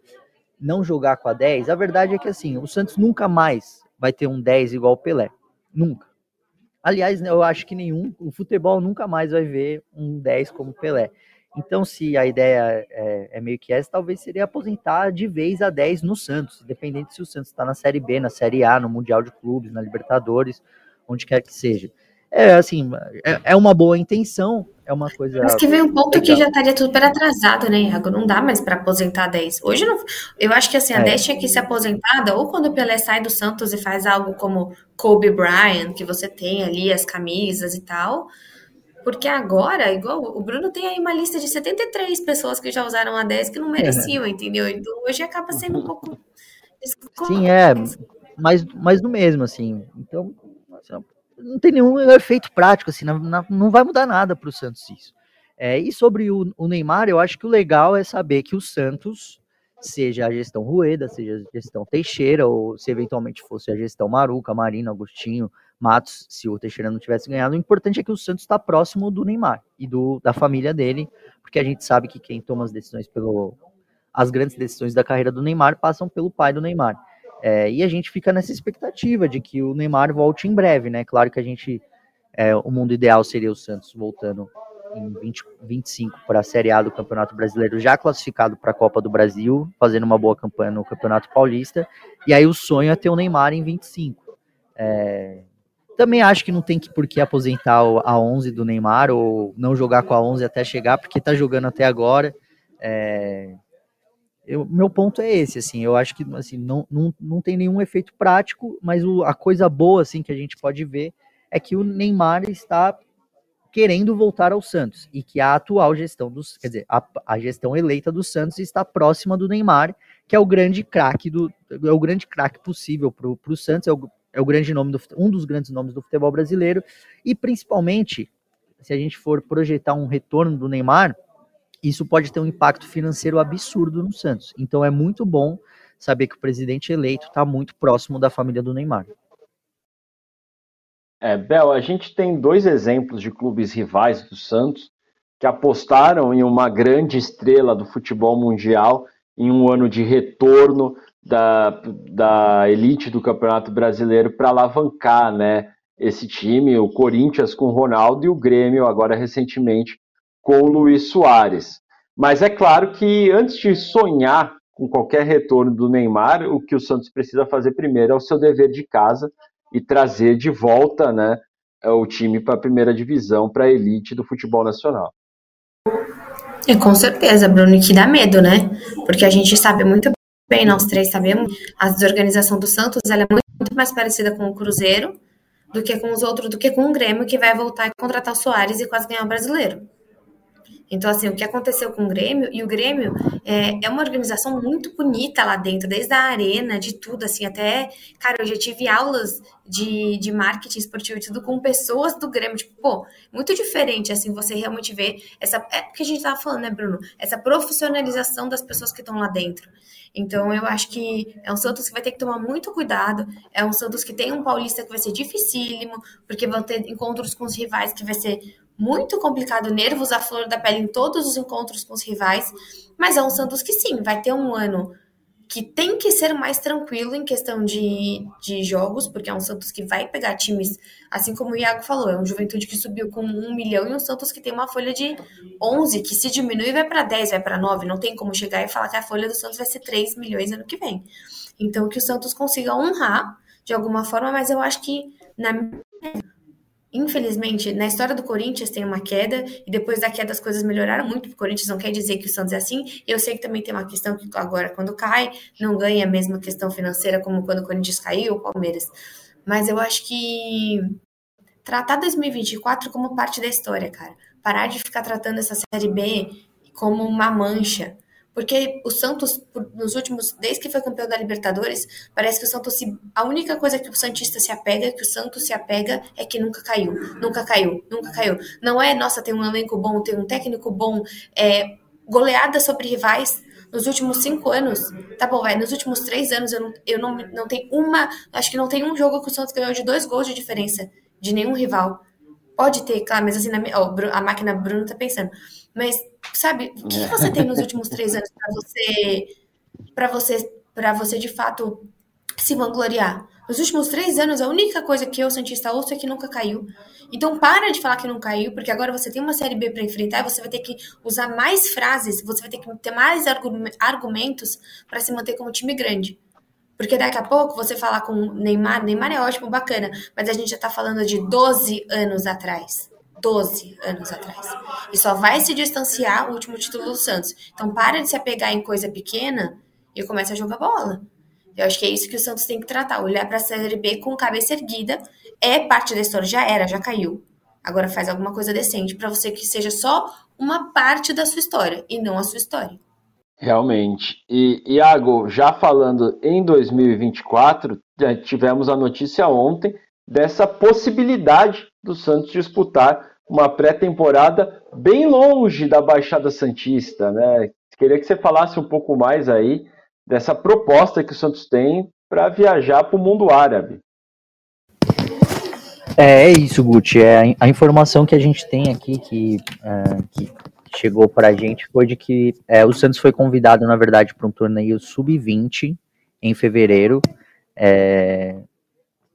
não jogar com a 10, a verdade é que assim, o Santos nunca mais vai ter um 10 igual o Pelé, nunca. Aliás, eu acho que nenhum, o futebol nunca mais vai ver um 10 como Pelé. Então, se a ideia é, é, meio que essa, talvez seria aposentar de vez a 10 no Santos, independente se o Santos está na Série B, na Série A, no Mundial de Clubes, na Libertadores, onde quer que seja. É assim, é, é uma boa intenção, é uma coisa. Mas que vem um ponto legal. que já estaria super atrasado, né, Iago? Não dá mais para aposentar 10. Hoje não. Eu acho que assim, a é. 10 tinha que ser aposentada, ou quando o Pelé sai do Santos e faz algo como Kobe Bryant, que você tem ali as camisas e tal porque agora, igual o Bruno tem aí uma lista de 73 pessoas que já usaram a 10 que não mereciam, é. entendeu? Então hoje acaba sendo um pouco. Sim, é, mas, mas no mesmo, assim. Então, assim, não tem nenhum efeito prático, assim, não, não vai mudar nada para o Santos isso. É, e sobre o, o Neymar, eu acho que o legal é saber que o Santos, seja a gestão Rueda, seja a gestão Teixeira, ou se eventualmente fosse a gestão Maruca, Marino, Agostinho, Matos, se o Teixeira não tivesse ganhado. O importante é que o Santos está próximo do Neymar e do, da família dele, porque a gente sabe que quem toma as decisões pelo. As grandes decisões da carreira do Neymar passam pelo pai do Neymar. É, e a gente fica nessa expectativa de que o Neymar volte em breve, né? Claro que a gente. É, o mundo ideal seria o Santos voltando em 20, 25 para a Série A do Campeonato Brasileiro, já classificado para a Copa do Brasil, fazendo uma boa campanha no Campeonato Paulista. E aí o sonho é ter o Neymar em 25. É, também acho que não tem que por que aposentar a 11 do Neymar ou não jogar com a 11 até chegar, porque tá jogando até agora. É... Eu, meu ponto é esse, assim, eu acho que assim, não, não, não tem nenhum efeito prático, mas o, a coisa boa assim que a gente pode ver é que o Neymar está querendo voltar ao Santos e que a atual gestão dos, quer dizer, a, a gestão eleita do Santos está próxima do Neymar, que é o grande craque do é o grande craque possível para o Santos, é o, é o grande nome do, um dos grandes nomes do futebol brasileiro e principalmente se a gente for projetar um retorno do Neymar, isso pode ter um impacto financeiro absurdo no Santos. Então é muito bom saber que o presidente eleito está muito próximo da família do Neymar. É, Bel, a gente tem dois exemplos de clubes rivais do Santos que apostaram em uma grande estrela do futebol mundial em um ano de retorno da, da elite do Campeonato Brasileiro para alavancar né, esse time, o Corinthians com o Ronaldo e o Grêmio agora recentemente com o Luiz Soares. Mas é claro que antes de sonhar com qualquer retorno do Neymar, o que o Santos precisa fazer primeiro é o seu dever de casa e trazer de volta né, o time para a primeira divisão, para a elite do futebol nacional. É, com certeza, Bruno, que dá medo, né? Porque a gente sabe muito bem, nós três sabemos, a desorganização do Santos ela é muito mais parecida com o Cruzeiro do que com os outros, do que com o Grêmio, que vai voltar e contratar o Soares e quase ganhar o brasileiro. Então, assim, o que aconteceu com o Grêmio, e o Grêmio é, é uma organização muito bonita lá dentro, desde a arena, de tudo, assim, até, cara, eu já tive aulas de, de marketing esportivo e tudo com pessoas do Grêmio, tipo, pô, muito diferente, assim, você realmente vê essa, é o que a gente tava falando, né, Bruno? Essa profissionalização das pessoas que estão lá dentro. Então, eu acho que é um Santos que vai ter que tomar muito cuidado, é um Santos que tem um paulista que vai ser dificílimo, porque vão ter encontros com os rivais que vai ser muito complicado, nervos à flor da pele em todos os encontros com os rivais, mas é um Santos que sim, vai ter um ano que tem que ser mais tranquilo em questão de, de jogos, porque é um Santos que vai pegar times, assim como o Iago falou, é um Juventude que subiu com um milhão e um Santos que tem uma folha de 11, que se diminui vai para 10, vai para 9, não tem como chegar e falar que a folha do Santos vai ser 3 milhões ano que vem. Então que o Santos consiga honrar de alguma forma, mas eu acho que na Infelizmente, na história do Corinthians tem uma queda, e depois da queda as coisas melhoraram muito, o Corinthians não quer dizer que o Santos é assim. Eu sei que também tem uma questão que agora, quando cai, não ganha a mesma questão financeira como quando o Corinthians caiu ou o Palmeiras. Mas eu acho que tratar 2024 como parte da história, cara. Parar de ficar tratando essa Série B como uma mancha porque o Santos, nos últimos, desde que foi campeão da Libertadores, parece que o Santos, se, a única coisa que o Santista se apega, que o Santos se apega, é que nunca caiu, nunca caiu, nunca caiu. Não é, nossa, tem um elenco bom, tem um técnico bom, é, goleada sobre rivais, nos últimos cinco anos, tá bom, vai, nos últimos três anos eu não, eu não, não tenho uma, acho que não tem um jogo que o Santos ganhou de dois gols de diferença de nenhum rival. Pode ter, claro, mas assim, na, ó, a máquina Bruno tá pensando. Mas, sabe, o que, que você tem nos últimos três anos para você, para você, para você de fato se vangloriar? Nos últimos três anos, a única coisa que eu, Santista, ouço é que nunca caiu. Então, para de falar que não caiu, porque agora você tem uma Série B para enfrentar e você vai ter que usar mais frases, você vai ter que ter mais argumentos para se manter como time grande. Porque daqui a pouco você falar com Neymar, Neymar é ótimo, bacana, mas a gente já tá falando de 12 anos atrás. 12 anos atrás. E só vai se distanciar o último título do Santos. Então para de se apegar em coisa pequena e começa a jogar bola. Eu acho que é isso que o Santos tem que tratar, olhar para a Série B com cabeça erguida. É parte da história, já era, já caiu. Agora faz alguma coisa decente para você que seja só uma parte da sua história e não a sua história. Realmente. E, Iago, já falando em 2024, tivemos a notícia ontem dessa possibilidade do Santos disputar uma pré-temporada bem longe da Baixada Santista, né? Queria que você falasse um pouco mais aí dessa proposta que o Santos tem para viajar para o mundo árabe. É, é isso, Guti. É, a informação que a gente tem aqui, que, é, que chegou para a gente foi de que é, o Santos foi convidado, na verdade, para um torneio sub-20 em fevereiro. É,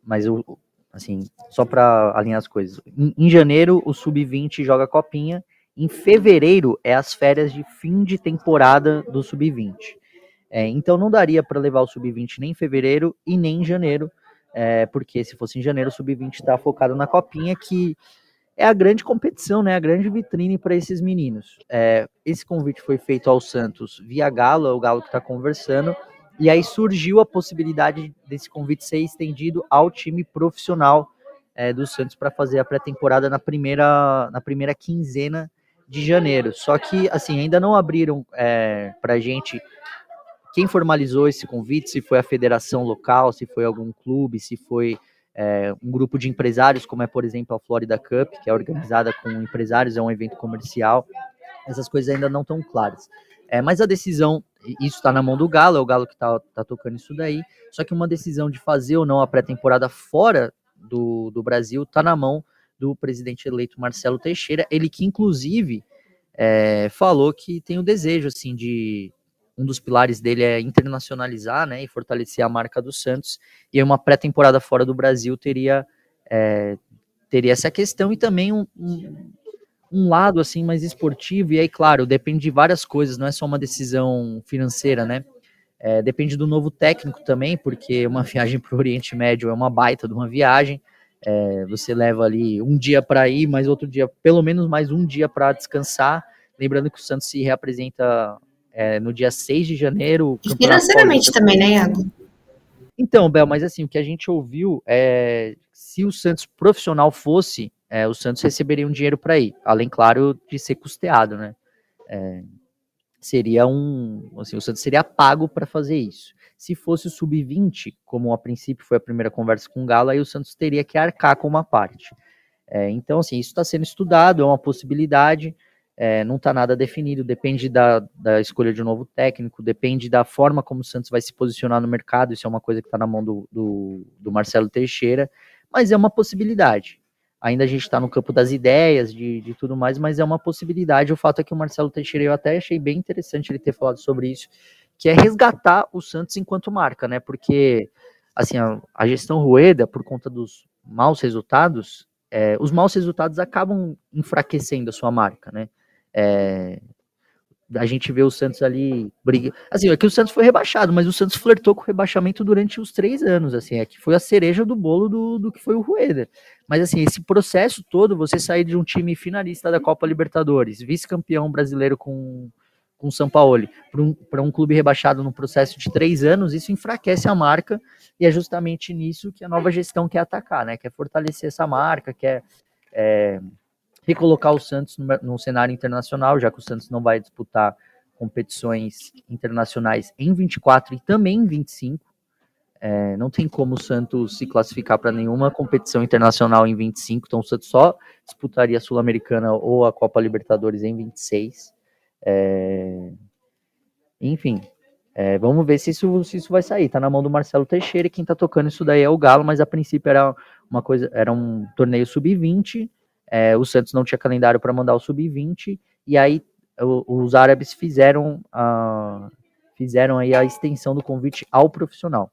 mas o, assim, só para alinhar as coisas. Em, em janeiro, o sub-20 joga copinha. Em fevereiro é as férias de fim de temporada do sub-20. É, então não daria para levar o sub-20 nem em fevereiro e nem em janeiro, é, porque se fosse em janeiro, o sub-20 está focado na copinha, que é a grande competição, né? A grande vitrine para esses meninos. É, esse convite foi feito ao Santos via Galo, é o Galo que está conversando, e aí surgiu a possibilidade desse convite ser estendido ao time profissional é, do Santos para fazer a pré-temporada na primeira, na primeira quinzena de janeiro. Só que, assim, ainda não abriram é, para a gente quem formalizou esse convite, se foi a federação local, se foi algum clube, se foi é, um grupo de empresários, como é, por exemplo, a Florida Cup, que é organizada com empresários, é um evento comercial. Essas coisas ainda não estão claras. É, mas a decisão, isso está na mão do Galo, é o Galo que está tá tocando isso daí. Só que uma decisão de fazer ou não a pré-temporada fora do, do Brasil está na mão do presidente eleito Marcelo Teixeira, ele que inclusive é, falou que tem o desejo assim de um dos pilares dele é internacionalizar, né, e fortalecer a marca do Santos. E uma pré-temporada fora do Brasil teria é, teria essa questão e também um, um, um, lado assim mais esportivo. E aí, claro, depende de várias coisas, não é só uma decisão financeira, né? É, depende do novo técnico também, porque uma <laughs> viagem para o Oriente Médio é uma baita de uma viagem. É, você leva ali um dia para ir, mas outro dia, pelo menos mais um dia para descansar. Lembrando que o Santos se reapresenta é, no dia 6 de janeiro. E financeiramente também, né, Iago? Então, Bel, mas assim, o que a gente ouviu é se o Santos profissional fosse, é, o Santos receberia um dinheiro para ir, além, claro, de ser custeado, né? É, seria um. Assim, o Santos seria pago para fazer isso. Se fosse o sub-20, como a princípio foi a primeira conversa com o Galo, aí o Santos teria que arcar com uma parte. É, então, assim, isso está sendo estudado, é uma possibilidade, é, não está nada definido, depende da, da escolha de um novo técnico, depende da forma como o Santos vai se posicionar no mercado, isso é uma coisa que está na mão do, do, do Marcelo Teixeira, mas é uma possibilidade ainda a gente está no campo das ideias, de, de tudo mais, mas é uma possibilidade. O fato é que o Marcelo Teixeira, eu até achei bem interessante ele ter falado sobre isso, que é resgatar o Santos enquanto marca, né? Porque, assim, a, a gestão Rueda, por conta dos maus resultados, é, os maus resultados acabam enfraquecendo a sua marca, né? É, a gente vê o Santos ali briga. Assim, é que o Santos foi rebaixado, mas o Santos flertou com o rebaixamento durante os três anos, assim, é que foi a cereja do bolo do, do que foi o Rueda. Mas assim, esse processo todo, você sair de um time finalista da Copa Libertadores, vice-campeão brasileiro com com São Paulo para um, um clube rebaixado no processo de três anos, isso enfraquece a marca e é justamente nisso que a nova gestão quer atacar, né? Quer fortalecer essa marca, quer é, recolocar o Santos no, no cenário internacional, já que o Santos não vai disputar competições internacionais em 24 e também em 25. É, não tem como o Santos se classificar para nenhuma competição internacional em 25, então o Santos só disputaria a Sul-Americana ou a Copa Libertadores em 26. É, enfim, é, vamos ver se isso, se isso vai sair. Tá na mão do Marcelo Teixeira e quem tá tocando isso daí é o Galo, mas a princípio era uma coisa, era um torneio sub-20 é, o Santos não tinha calendário para mandar o sub-20, e aí o, os árabes fizeram a, fizeram aí a extensão do convite ao profissional.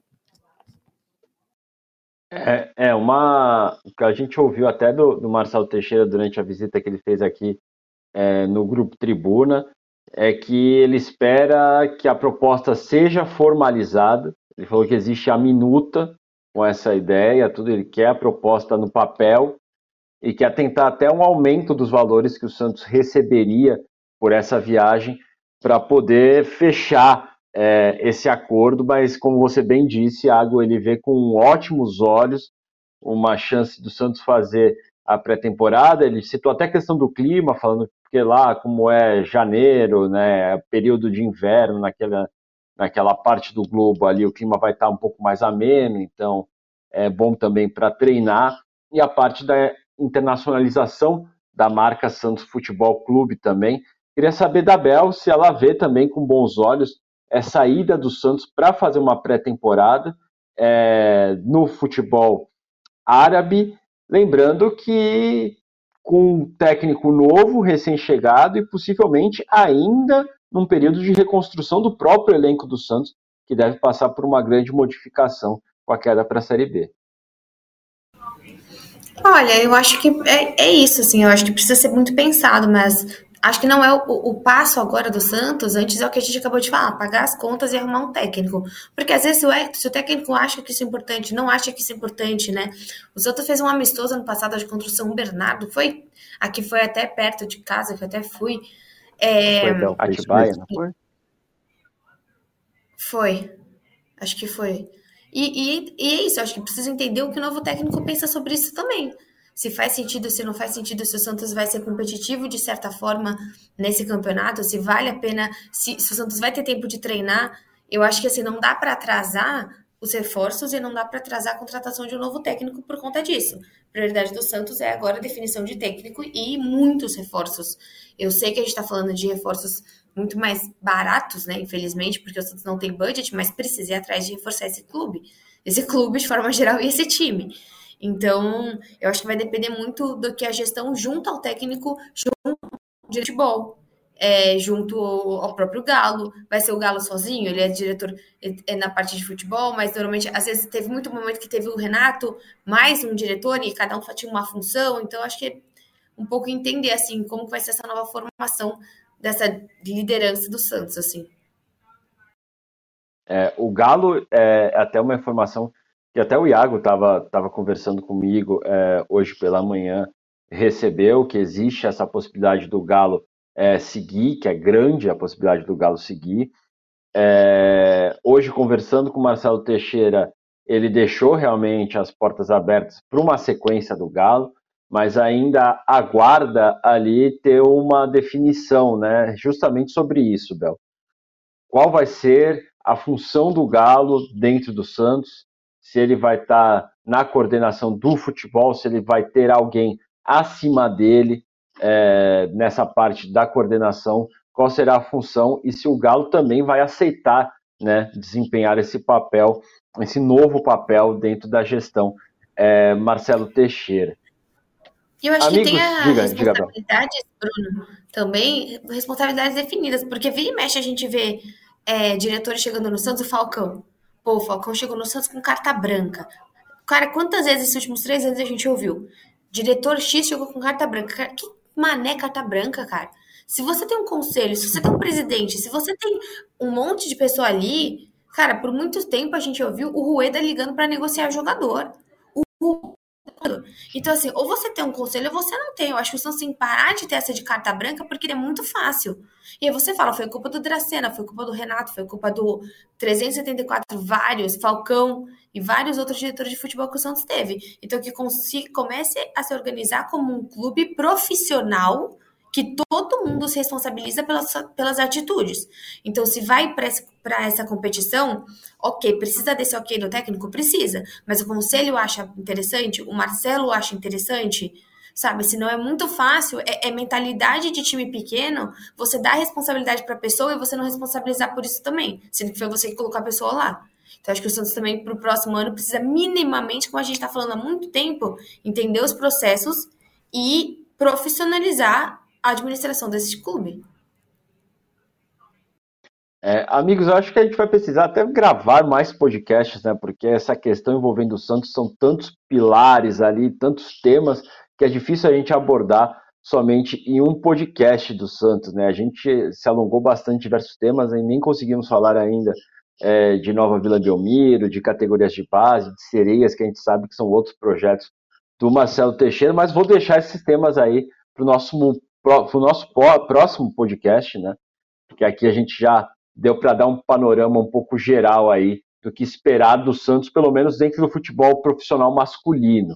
É, é uma que a gente ouviu até do, do, Marcelo Teixeira durante a visita que ele fez aqui é, no grupo Tribuna, é que ele espera que a proposta seja formalizada. Ele falou que existe a minuta com essa ideia, tudo ele quer a proposta no papel e que atentar até um aumento dos valores que o Santos receberia por essa viagem para poder fechar é, esse acordo, mas como você bem disse, Água ele vê com ótimos olhos uma chance do Santos fazer a pré-temporada. Ele citou até a questão do clima, falando que lá, como é janeiro, né, é período de inverno naquela, naquela parte do globo ali, o clima vai estar um pouco mais ameno, então é bom também para treinar. E a parte da internacionalização da marca Santos Futebol Clube também. Queria saber da Bel se ela vê também com bons olhos essa ida do Santos para fazer uma pré-temporada é, no futebol árabe. Lembrando que com um técnico novo, recém-chegado e possivelmente ainda num período de reconstrução do próprio elenco do Santos, que deve passar por uma grande modificação com a queda para a Série B. Olha, eu acho que é, é isso, assim, eu acho que precisa ser muito pensado, mas acho que não é o, o, passo agora do Santos, antes é o que a gente acabou de falar, pagar as contas e arrumar um técnico. Porque às vezes o, se o técnico acha que isso é importante, não acha que isso é importante, né? O Santos fez um amistoso ano passado de contra o São Bernardo, foi aqui foi até perto de casa, que eu até fui. É, foi Atibaia, não foi? Foi. Acho que foi. E, e, e é isso, eu acho que precisa entender o que o novo técnico pensa sobre isso também. Se faz sentido, se não faz sentido, se o Santos vai ser competitivo de certa forma nesse campeonato, se vale a pena, se, se o Santos vai ter tempo de treinar. Eu acho que assim, não dá para atrasar os reforços e não dá para atrasar a contratação de um novo técnico por conta disso. A prioridade do Santos é agora a definição de técnico e muitos reforços. Eu sei que a gente está falando de reforços muito mais baratos, né? Infelizmente, porque o Santos não tem budget, mas precisa ir atrás de reforçar esse clube. Esse clube, de forma geral, e esse time. Então, eu acho que vai depender muito do que a gestão junto ao técnico, junto ao de futebol é, junto ao próprio Galo. Vai ser o Galo sozinho, ele é diretor é na parte de futebol, mas normalmente, às vezes, teve muito momento que teve o Renato, mais um diretor, e cada um tinha uma função, então acho que é um pouco entender, assim, como vai ser essa nova formação dessa liderança do Santos, assim. É, o Galo é até uma informação que até o Iago estava tava conversando comigo é, hoje pela manhã, recebeu que existe essa possibilidade do Galo é, seguir, que é grande a possibilidade do Galo seguir. É, hoje, conversando com o Marcelo Teixeira, ele deixou realmente as portas abertas para uma sequência do Galo, mas ainda aguarda ali ter uma definição, né? Justamente sobre isso, Bel. Qual vai ser a função do Galo dentro do Santos? Se ele vai estar tá na coordenação do futebol, se ele vai ter alguém acima dele, é, nessa parte da coordenação, qual será a função e se o Galo também vai aceitar né, desempenhar esse papel, esse novo papel dentro da gestão. É, Marcelo Teixeira. Eu acho Amigos, que tem a diga, responsabilidades, diga, Bruno, também, responsabilidades definidas, porque vira e mexe a gente vê é, diretores chegando no Santos, o Falcão. Pô, o Falcão chegou no Santos com carta branca. Cara, quantas vezes esses últimos três anos a gente ouviu? Diretor X chegou com carta branca. Que Mané carta branca, cara. Se você tem um conselho, se você tem um presidente, se você tem um monte de pessoa ali, cara, por muito tempo a gente ouviu o Rueda ligando para negociar jogador. O então, assim, ou você tem um conselho ou você não tem. Eu acho que o Santos tem que parar de ter essa de carta branca porque é muito fácil. E aí você fala, foi culpa do Dracena, foi culpa do Renato, foi culpa do 374 vários, Falcão e vários outros diretores de futebol que o Santos teve. Então, que comece a se organizar como um clube profissional que todo mundo se responsabiliza pelas, pelas atitudes. Então, se vai para essa competição, ok, precisa desse ok do técnico? Precisa. Mas o conselho acha interessante, o Marcelo acha interessante, sabe? Se não é muito fácil, é, é mentalidade de time pequeno, você dá responsabilidade para a pessoa e você não responsabilizar por isso também, sendo que foi você que colocou a pessoa lá. Então, acho que o Santos também, para o próximo ano, precisa minimamente, como a gente está falando há muito tempo, entender os processos e profissionalizar a administração desse clube. É, amigos, eu acho que a gente vai precisar até gravar mais podcasts, né? Porque essa questão envolvendo o Santos são tantos pilares ali, tantos temas, que é difícil a gente abordar somente em um podcast do Santos, né? A gente se alongou bastante diversos temas e nem conseguimos falar ainda é, de Nova Vila Belmiro, de categorias de base, de sereias, que a gente sabe que são outros projetos do Marcelo Teixeira, mas vou deixar esses temas aí para o nosso para o nosso próximo podcast, né? Porque aqui a gente já deu para dar um panorama um pouco geral aí do que esperar do Santos, pelo menos dentro do futebol profissional masculino.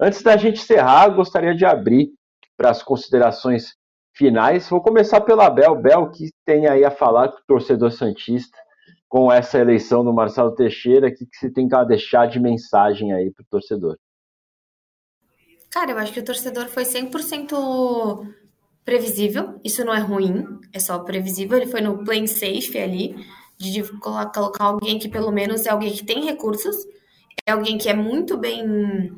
Antes da gente encerrar, gostaria de abrir para as considerações finais. Vou começar pela Bel. Bel, que tem aí a falar com o torcedor Santista com essa eleição do Marcelo Teixeira, o que, que você tem que deixar de mensagem aí para o torcedor? Cara, eu acho que o torcedor foi 100% previsível, isso não é ruim, é só previsível. Ele foi no play safe ali, de colocar alguém que pelo menos é alguém que tem recursos, é alguém que é muito bem.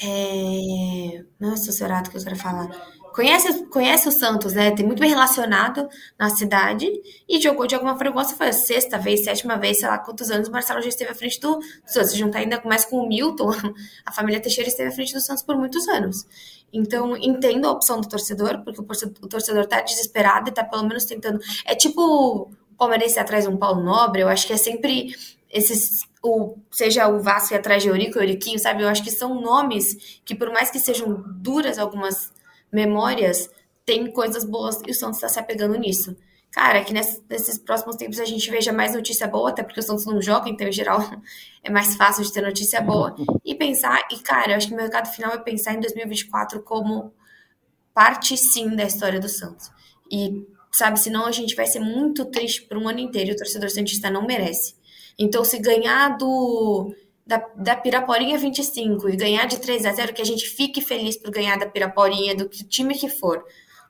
É... Nossa, Sorato, que eu quero falar conhece, conhece o Santos, né? Tem muito bem relacionado na cidade e jogou de alguma forma, foi a sexta vez, sétima vez, sei lá quantos anos o Marcelo já esteve à frente do Santos. Se juntar ainda mais com o Milton, <laughs> a família Teixeira esteve à frente do Santos por muitos anos. Então, entendo a opção do torcedor, porque o torcedor tá desesperado e tá pelo menos tentando. É tipo o Palmeirense atrás de um Paulo Nobre, eu acho que é sempre esses o, seja o Vasco atrás de Eurico, Euriquinho, sabe? Eu acho que são nomes que, por mais que sejam duras algumas memórias tem coisas boas e o Santos está se apegando nisso. cara, que nesses próximos tempos a gente veja mais notícia boa, até porque o Santos não joga, então em geral <laughs> é mais fácil de ter notícia boa. E pensar, e cara, eu acho que o mercado final é pensar em 2024 como parte sim da história do Santos. E sabe, senão a gente vai ser muito triste por um ano inteiro e o torcedor santista não merece. Então, se ganhar do da, da Piraporinha 25 e ganhar de 3 a 0, que a gente fique feliz por ganhar da Piraporinha, do que time que for.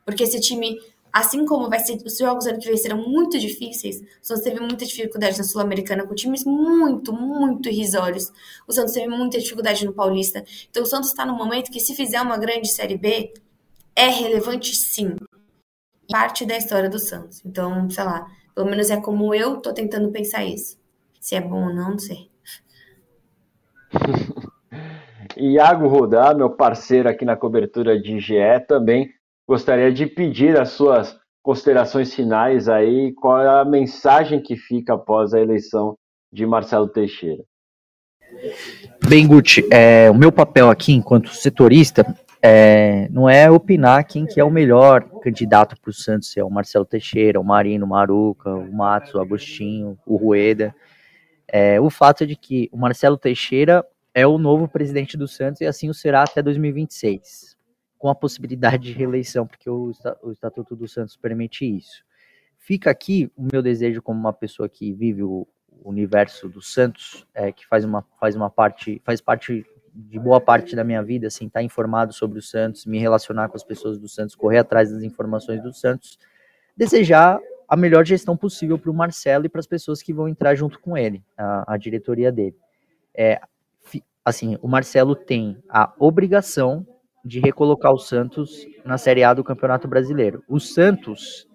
Porque esse time, assim como vai ser, os jogos ano que vem serão muito difíceis, o Santos teve muita dificuldade na Sul-Americana com times muito, muito irrisórios. O Santos teve muita dificuldade no Paulista. Então o Santos está no momento que, se fizer uma grande Série B, é relevante sim. Parte da história do Santos. Então, sei lá, pelo menos é como eu tô tentando pensar isso. Se é bom ou não, não sei. <laughs> Iago Rodar, meu parceiro aqui na cobertura de GE, também gostaria de pedir as suas considerações finais aí, qual é a mensagem que fica após a eleição de Marcelo Teixeira. Bem, Guti, é, o meu papel aqui enquanto setorista é, não é opinar quem que é o melhor candidato para o Santos, se é o Marcelo Teixeira, o Marino, o Maruca, o Matos, o Agostinho, o Rueda. É, o fato é de que o Marcelo Teixeira é o novo presidente do Santos e assim o será até 2026, com a possibilidade de reeleição, porque o, o Estatuto do Santos permite isso. Fica aqui o meu desejo como uma pessoa que vive o universo do Santos, é, que faz uma, faz uma parte, faz parte de boa parte da minha vida, assim, estar tá informado sobre o Santos, me relacionar com as pessoas do Santos, correr atrás das informações do Santos, desejar a melhor gestão possível para o Marcelo e para as pessoas que vão entrar junto com ele, a, a diretoria dele. É, assim, o Marcelo tem a obrigação de recolocar o Santos na Série A do Campeonato Brasileiro. O Santos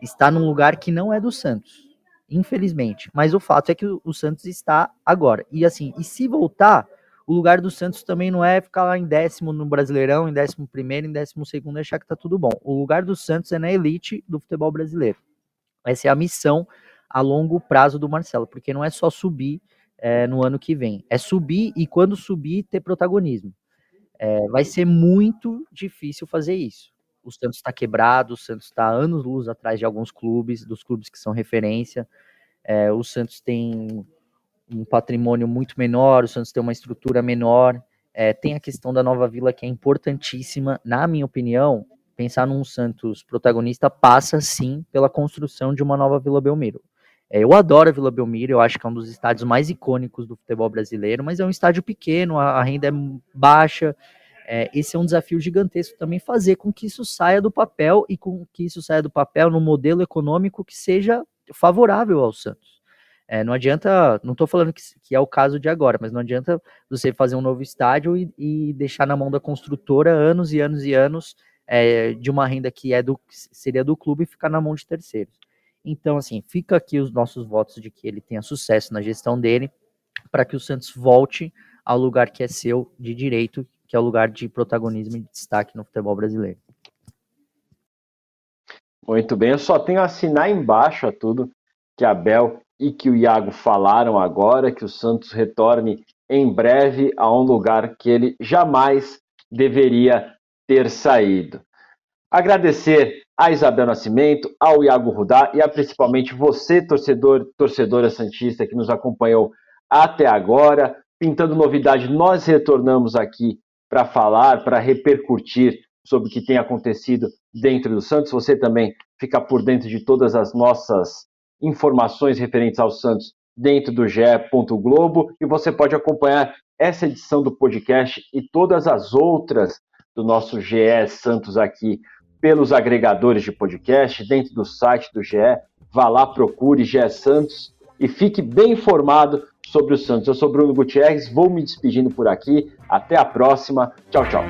está num lugar que não é do Santos, infelizmente. Mas o fato é que o, o Santos está agora. E assim, e se voltar, o lugar do Santos também não é ficar lá em décimo no Brasileirão, em décimo primeiro, em décimo segundo, achar que tá tudo bom. O lugar do Santos é na elite do futebol brasileiro. Essa é a missão a longo prazo do Marcelo, porque não é só subir é, no ano que vem, é subir e quando subir ter protagonismo. É, vai ser muito difícil fazer isso. O Santos está quebrado, o Santos está anos luz atrás de alguns clubes, dos clubes que são referência. É, o Santos tem um patrimônio muito menor, o Santos tem uma estrutura menor. É, tem a questão da nova vila que é importantíssima, na minha opinião, pensar num Santos protagonista passa sim pela construção de uma nova Vila Belmiro. É, eu adoro a Vila Belmiro, eu acho que é um dos estádios mais icônicos do futebol brasileiro, mas é um estádio pequeno, a, a renda é baixa. É, esse é um desafio gigantesco também fazer com que isso saia do papel e com que isso saia do papel no modelo econômico que seja favorável ao Santos. É, não adianta, não estou falando que, que, é o caso de agora, mas não adianta você fazer um novo estádio e, e deixar na mão da construtora anos e anos e anos é, de uma renda que é do seria do clube ficar na mão de terceiros. Então, assim, fica aqui os nossos votos de que ele tenha sucesso na gestão dele, para que o Santos volte ao lugar que é seu de direito, que é o lugar de protagonismo e de destaque no futebol brasileiro. Muito bem, eu só tenho a assinar embaixo a tudo que a Bel e que o Iago falaram agora, que o Santos retorne em breve a um lugar que ele jamais deveria ter saído. Agradecer a Isabel Nascimento, ao Iago Rudá e a principalmente você, torcedor, torcedora Santista, que nos acompanhou até agora. Pintando novidade, nós retornamos aqui para falar, para repercutir sobre o que tem acontecido dentro do Santos. Você também fica por dentro de todas as nossas informações referentes ao Santos dentro do GE. Globo e você pode acompanhar essa edição do podcast e todas as outras do nosso GE Santos aqui pelos agregadores de podcast, dentro do site do GE. Vá lá, procure GE Santos e fique bem informado sobre o Santos. Eu sou Bruno Gutierrez, vou me despedindo por aqui. Até a próxima. Tchau, tchau.